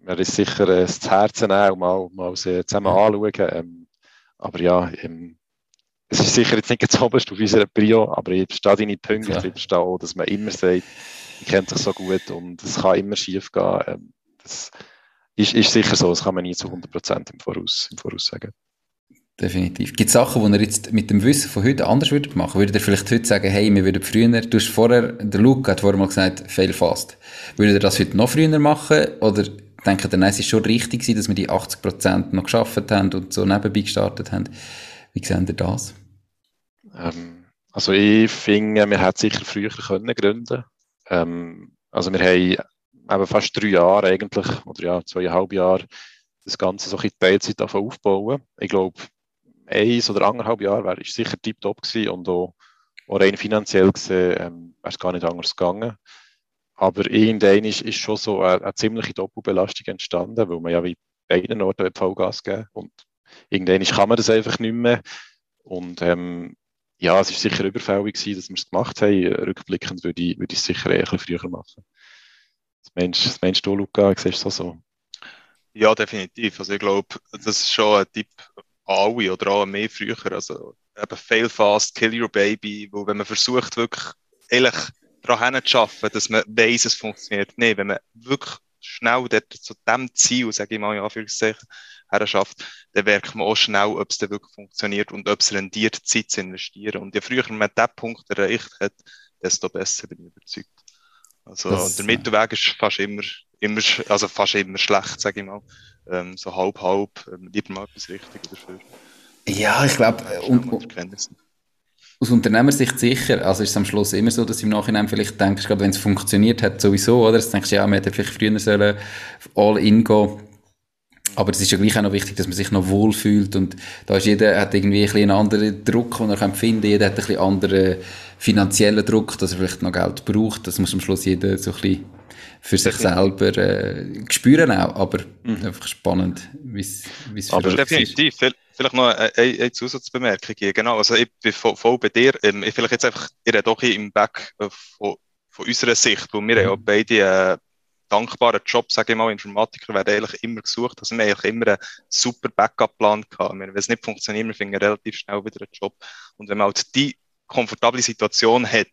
mir ist sicher äh, das Herz und mal, mal zusammen anschauen. Ähm, aber ja, ähm, es ist sicher jetzt nicht ganz oberst auf unserer Prio, aber ich verstehe deine Punkte. Ja. Ich verstehe auch, dass man immer sagt, ich kenne sich so gut und es kann immer schief gehen. Ähm, das ist, ist sicher so, das kann man nie zu 100% im Voraus, im Voraus sagen. Definitiv. Gibt es Sachen, die ihr jetzt mit dem Wissen von heute anders würdet machen? Würdet ihr vielleicht heute sagen, hey, wir würden früher, du hast vorher, der Luke hat vorher mal gesagt, fail fast. Würdet ihr das heute noch früher machen? Oder denke, dann es ist schon richtig gewesen, dass wir die 80% noch geschafft haben und so nebenbei gestartet haben. Wie sehen ihr das? Ähm, also ich finde, wir hätten sicher früher können gründen. Ähm, also wir haben eben fast drei Jahre eigentlich, oder ja, zweieinhalb Jahre, das Ganze so in Teilzeit aufbauen. Ich glaube, eins oder anderthalb Jahre wäre sicher tiptop gewesen und auch, auch rein finanziell gesehen ähm, wäre es gar nicht anders gegangen. Aber irgendwann ist, ist schon so eine, eine, ziemliche Doppelbelastung entstanden, weil man ja wie beiden Orten Vollgas geben Und irgendwann kann man das einfach nicht mehr. Und ähm, ja, es ist sicher überfällig gewesen, dass wir es gemacht haben. Rückblickend würde ich, würde ich es sicher eher früher machen. Das Mensch, das Mensch du, Luca, siehst du so? Ja, definitiv. Also ich glaube, das ist schon ein Tipp an alle oder auch mehr früher. Also eben fail fast, kill your baby, wo wenn man versucht wirklich ehrlich daran zu arbeiten, dass man weiss, es funktioniert. Nein, wenn man wirklich schnell dort zu dem Ziel, sage ich mal in Anführungszeichen, her schafft, dann merkt man auch schnell, ob es dann wirklich funktioniert und ob es rendiert, Zeit zu investieren. Und je früher man diesen Punkt erreicht hat, desto besser bin ich überzeugt. Also, das, der Mittelweg ist fast immer, immer, also fast immer schlecht, sage ich mal. Ähm, so halb, halb, ähm, lieber mal etwas richtig dafür. Ja, ich glaube, und, und, aus Unternehmersicht sicher. Also ist es am Schluss immer so, dass du im Nachhinein vielleicht denkst, gerade wenn es funktioniert hat, sowieso, oder? Dass du denkst, ja, man hätte vielleicht früher sollen all in gehen. Aber es ist ja gleich auch noch wichtig, dass man sich noch wohlfühlt und da ist jeder hat irgendwie ein bisschen einen anderen Druck, den er kann finden Jeder hat ein bisschen anderen finanziellen Druck, dass er vielleicht noch Geld braucht. Das muss am Schluss jeder so ein bisschen für sich selber äh, spüren auch. Aber mhm. einfach spannend, wie es für Aber definitiv. Ist. Vielleicht noch eine, eine Zusatzbemerkung hier. Genau, also ich bin voll, voll bei dir. Ähm, ich vielleicht jetzt einfach, ich rede auch im Back äh, von, von unserer Sicht, wo wir mhm. ja beide äh, dankbaren Job, sage ich mal, Informatiker werden eigentlich immer gesucht. Also wir haben eigentlich immer einen super Backup-Plan gehabt. Wenn es nicht funktioniert, wir finden relativ schnell wieder einen Job. Und wenn man halt die komfortable Situation hat,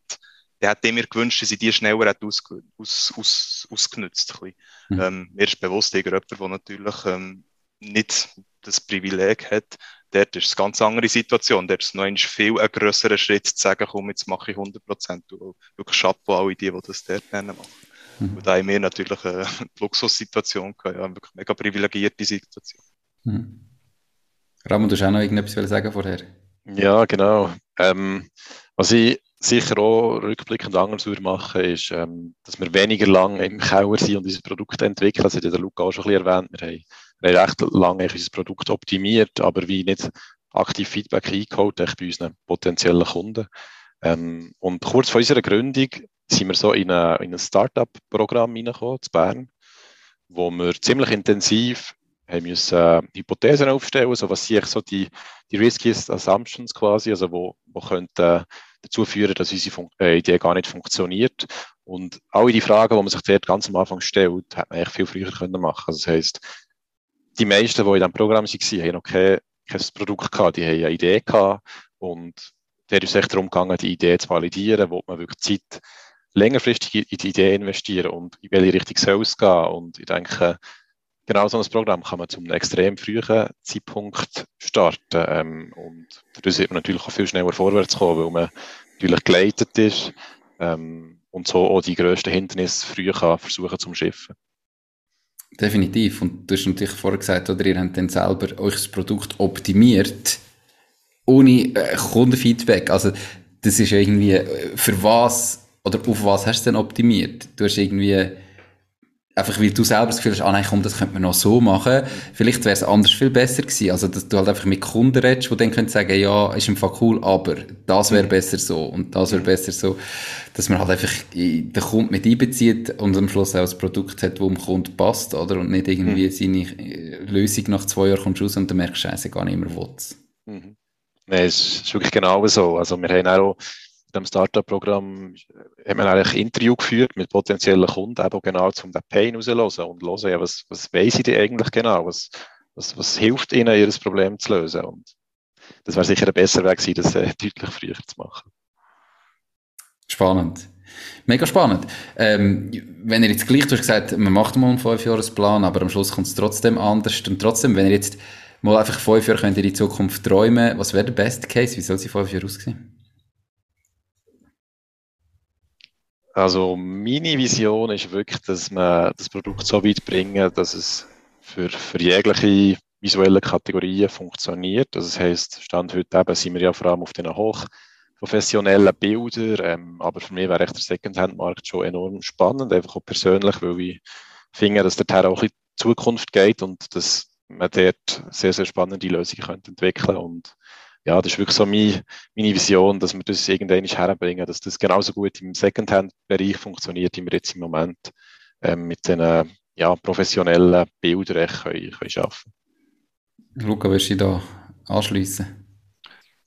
dann hat immer gewünscht, dass sie die schneller hat aus, aus, aus, ausgenutzt. Mhm. Ähm, mir ist bewusst, jemand, der natürlich ähm, nicht das Privileg hat, dort ist es eine ganz andere Situation. Dort ist es noch ein viel ein grösserer Schritt zu sagen, komm, jetzt mache ich 100 Prozent. Wirklich Chapeau alle die, die das dort machen. Mhm. Und da haben wir natürlich eine Luxussituation gehabt, ja, wirklich mega privilegierte Situation. Mhm. Ramon, du hast auch noch irgendetwas sagen vorher? Ja, genau. Ähm, was ich sicher auch rückblickend anders würde machen, ist, ähm, dass wir weniger lang im Keller sind und unser Produkt entwickeln. Das hat der Luca auch schon ein bisschen erwähnt. Wir haben, wir haben recht lange unser Produkt optimiert, aber wie nicht aktiv Feedback eingeholt bei unseren potenziellen Kunden. Ähm, und kurz vor unserer Gründung sind wir so in, eine, in ein Startup-Programm reingekommen, zu Bern, wo wir ziemlich intensiv haben müssen äh, Hypothesen aufstellen, so was sind so die, die riskiest Assumptions quasi, also wo, wo könnte äh, dazu führen, dass unsere Fun äh, Idee gar nicht funktioniert. Und alle die Fragen, die man sich dort ganz am Anfang stellt, hat man eigentlich viel früher können machen. Also das heisst, die meisten, die in diesem Programm waren, haben noch kein, kein Produkt gehabt, die haben eine Idee gehabt und der ist echt darum gegangen, die Idee zu validieren, wo man wirklich Zeit längerfristig in die Idee investieren und in welche Richtung soll es gehen. Und ich denke, genau so ein Programm kann man zu einem extrem frühen Zeitpunkt starten. Ähm, und dadurch wird man natürlich auch viel schneller vorwärts kommen, weil man natürlich geleitet ist ähm, und so auch die grössten Hindernisse früh kann versuchen zum Schiffen. Definitiv. Und du hast natürlich vorher gesagt, oder ihr habt dann selber euch das Produkt optimiert, ohne äh, Kundenfeedback. Also, das ist irgendwie, äh, für was oder auf was hast du denn optimiert? Du hast irgendwie, einfach weil du selber das Gefühl hast, ah nein, komm, das könnte man noch so machen. Vielleicht wäre es anders viel besser gewesen. Also, dass du halt einfach mit Kunden redest, die dann können sagen, ja, ist im Fall cool, aber das wäre mhm. besser so und das wäre besser so. Dass man halt einfach den Kunden mit einbezieht und am Schluss auch ein Produkt hat, das dem Kunden passt, oder? Und nicht irgendwie mhm. seine äh, Lösung nach zwei Jahren kommst raus und dann merkst du, scheiße, gar nicht mehr will mhm. Nein, es ist wirklich genau so. Also, wir haben auch dem Startup-Programm haben wir eigentlich ein Interview geführt mit potenziellen Kunden, eben genau um den Pain rauszulösen und hören, ja, was, was weiss ich denn eigentlich genau? Was, was, was hilft ihnen, ihr Problem zu lösen? Und das wäre sicher ein besser Weg gewesen, das äh, deutlich früher zu machen. Spannend. Mega spannend. Ähm, wenn ihr jetzt gleich, du hast gesagt, man macht mal einen Fünfjahresplan, aber am Schluss kommt es trotzdem anders. Und trotzdem, wenn ihr jetzt mal einfach fünf Jahre könnt ihr in die Zukunft träumen, was wäre der Best Case? Wie soll sie fünf Jahre aussehen? Also meine Vision ist wirklich, dass man das Produkt so weit bringen, dass es für, für jegliche visuelle Kategorien funktioniert. Das heißt, Stand heute eben sind wir ja vor allem auf den hochprofessionellen Bildern, ähm, aber für mich wäre echt der Secondhand-Markt schon enorm spannend, einfach auch persönlich, weil ich finde, dass der auch in die Zukunft geht und dass man dort sehr, sehr spannende Lösungen könnte entwickeln und ja, das ist wirklich so meine, meine Vision, dass wir das irgendwann herbringen, dass das genauso gut im Secondhand-Bereich funktioniert, wie wir jetzt im Moment ähm, mit den ja, professionellen Bildern können, können arbeiten Luca, würdest du da anschließen?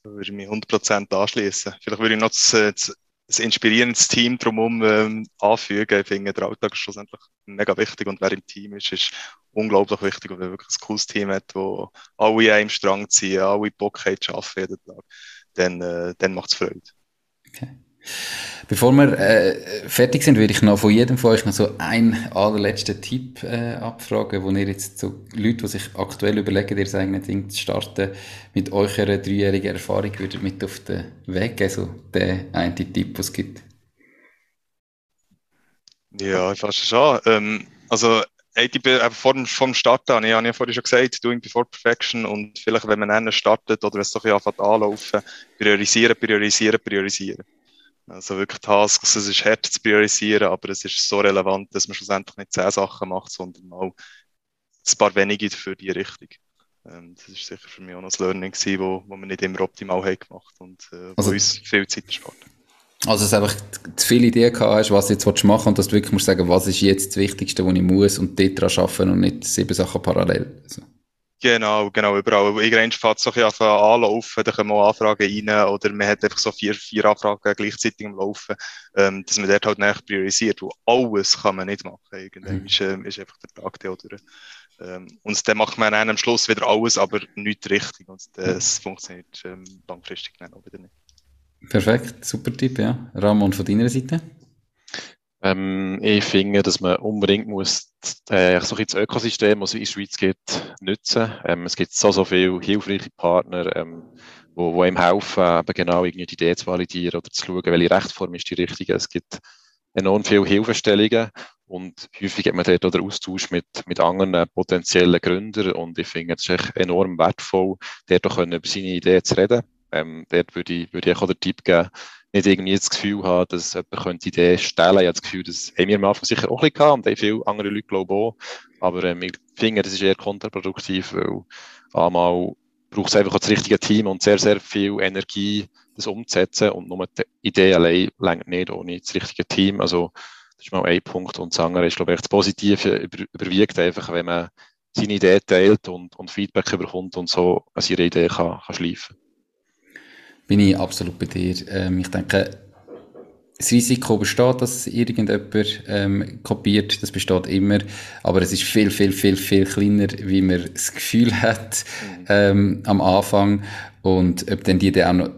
Da würde ich mich 100% anschließen. Vielleicht würde ich noch das, das ein inspirierendes Team drumherum ähm, anfügen. Ich finde, der Alltag ist schlussendlich mega wichtig und wer im Team ist, ist unglaublich wichtig und wer wirklich ein cooles Team hat, wo alle an einem Strang ziehen, alle Bock haben zu arbeiten jeden Tag, dann, äh, dann macht es Freude. Okay. Bevor wir äh, fertig sind, würde ich noch von jedem von euch noch so einen allerletzten Tipp äh, abfragen, wo ihr jetzt so Leute, die sich aktuell überlegen, ihr eigenes Ding zu starten, mit eurer dreijährigen Erfahrung würdet mit auf den Weg geben, so der eine Tipp, was es gibt. Ja, fast schon. Ähm, also Hey, die, äh, vor, dem Start an, ich habe ja vorhin schon gesagt, Doing Before Perfection und vielleicht, wenn man einen startet oder wenn es doch anfängt anlaufen, priorisieren, priorisieren, priorisieren. Also wirklich Tasks, es ist hart zu priorisieren, aber es ist so relevant, dass man schlussendlich nicht zehn Sachen macht, sondern mal ein paar wenige für die Richtung. Ähm, das ist sicher für mich auch noch das Learning gewesen, wo, wo wir nicht immer optimal haben gemacht und äh, also, uns viel Zeit erspart. Also, dass du einfach zu viele Ideen gehabt hast, was du jetzt machen und dass du wirklich musst sagen, was ist jetzt das Wichtigste, was ich muss und dort dran arbeiten und nicht sieben Sachen parallel. Also. Genau, genau, überall. Irgendwann fängt es so ein bisschen anlaufen, da kommen auch Anfragen rein oder man hat einfach so vier, vier Anfragen gleichzeitig am Laufen, ähm, dass man dort halt nicht priorisiert, wo alles kann man nicht machen. Irgendwann mhm. ist, äh, ist einfach der Tag der oder. Ähm, und dann macht man dann am Schluss wieder alles, aber nicht richtig und das funktioniert ähm, langfristig dann auch wieder nicht. Perfekt, super Tipp, ja. Ramon, von deiner Seite? Ähm, ich finde, dass man unbedingt muss äh, so das Ökosystem, das es in der Schweiz gibt, nutzen. Ähm, es gibt so, so viele hilfreiche Partner, ähm, wo, wo ihm helfen, eben genau irgendwie die Idee zu validieren oder zu schauen, welche Rechtsform ist die richtige. Es gibt enorm viele Hilfestellungen und häufig hat man dort auch den Austausch mit, mit anderen potenziellen Gründern und ich finde, es ist echt enorm wertvoll, dort auch über seine Idee zu reden. Ähm, dort würde ich, würde ich auch den Tipp geben, nicht irgendwie das Gefühl haben, dass jemand könnte Ideen stellen. Ich habe das Gefühl, das haben wir am Anfang sicher auch ein gehabt und haben viele andere Leute glaube auch. Aber ähm, ich finde, das ist eher kontraproduktiv, weil einmal braucht es einfach das richtige Team und sehr, sehr viel Energie, das umzusetzen und nur die Idee allein längt nicht ohne das richtige Team. Also das ist mal ein Punkt und das andere ist, glaube ich, das Positive über, überwiegt einfach, wenn man seine Idee teilt und, und Feedback überkommt und so an seiner Idee kann, kann schleifen bin ich absolut bei dir. Ähm, ich denke, das Risiko besteht, dass irgendjemand ähm, kopiert, das besteht immer, aber es ist viel, viel, viel, viel kleiner, wie man das Gefühl hat mhm. ähm, am Anfang und ob dann die Idee auch noch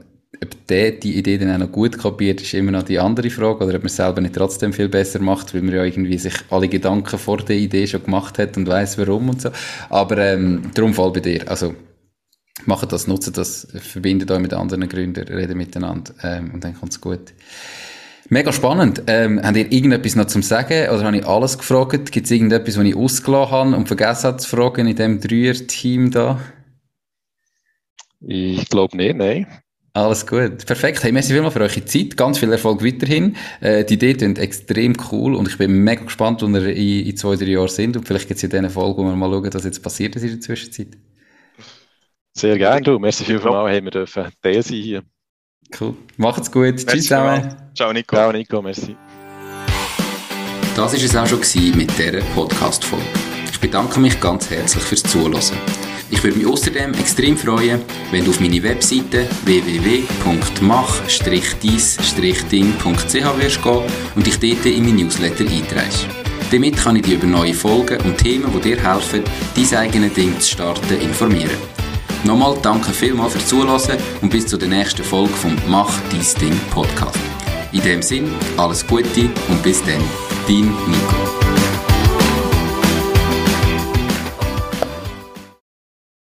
ob der die Idee dann auch noch gut kopiert, ist immer noch die andere Frage. Oder ob man es selber nicht trotzdem viel besser macht, weil man ja irgendwie sich alle Gedanken vor der Idee schon gemacht hat und weiß warum und so. Aber ähm, darum fall bei dir. Also Macht das, nutzt das, verbindet euch mit anderen Gründern, redet miteinander ähm, und dann kommt es gut. Mega spannend. Ähm, habt ihr irgendetwas noch zum Sagen oder habe ich alles gefragt? Gibt es irgendetwas, was ich ausgelassen habe und vergessen habe zu fragen in diesem Dreier-Team da? Ich glaube nicht, nein. Alles gut. Perfekt. Hey, merci vielmals für eure Zeit. Ganz viel Erfolg weiterhin. Äh, die Idee klingt extrem cool und ich bin mega gespannt, wo wir in, in zwei, drei Jahren sind und vielleicht gibt es in dieser Folge, wo wir mal schauen, was jetzt passiert ist in der Zwischenzeit. Sehr gerne, du. Merci vielmals, haben wir dürfen Teil sein hier. Cool. Macht's gut. Merci Tschüss zusammen. Ciao, Nico. Ciao, Nico. Merci. Das war es auch schon mit dieser Podcast-Folge. Ich bedanke mich ganz herzlich fürs Zuhören. Ich würde mich außerdem extrem freuen, wenn du auf meine Webseite www.mach-dies-ding.ch wirst gehen und dich dort in mein Newsletter einträgst. Damit kann ich dich über neue Folgen und Themen, die dir helfen, dein eigenes Ding zu starten, informieren. Nochmal danke vielmals fürs Zuhören und bis zur nächsten Folge vom Mach dies Ding Podcast. In dem Sinn, alles Gute und bis dann, dein Nico.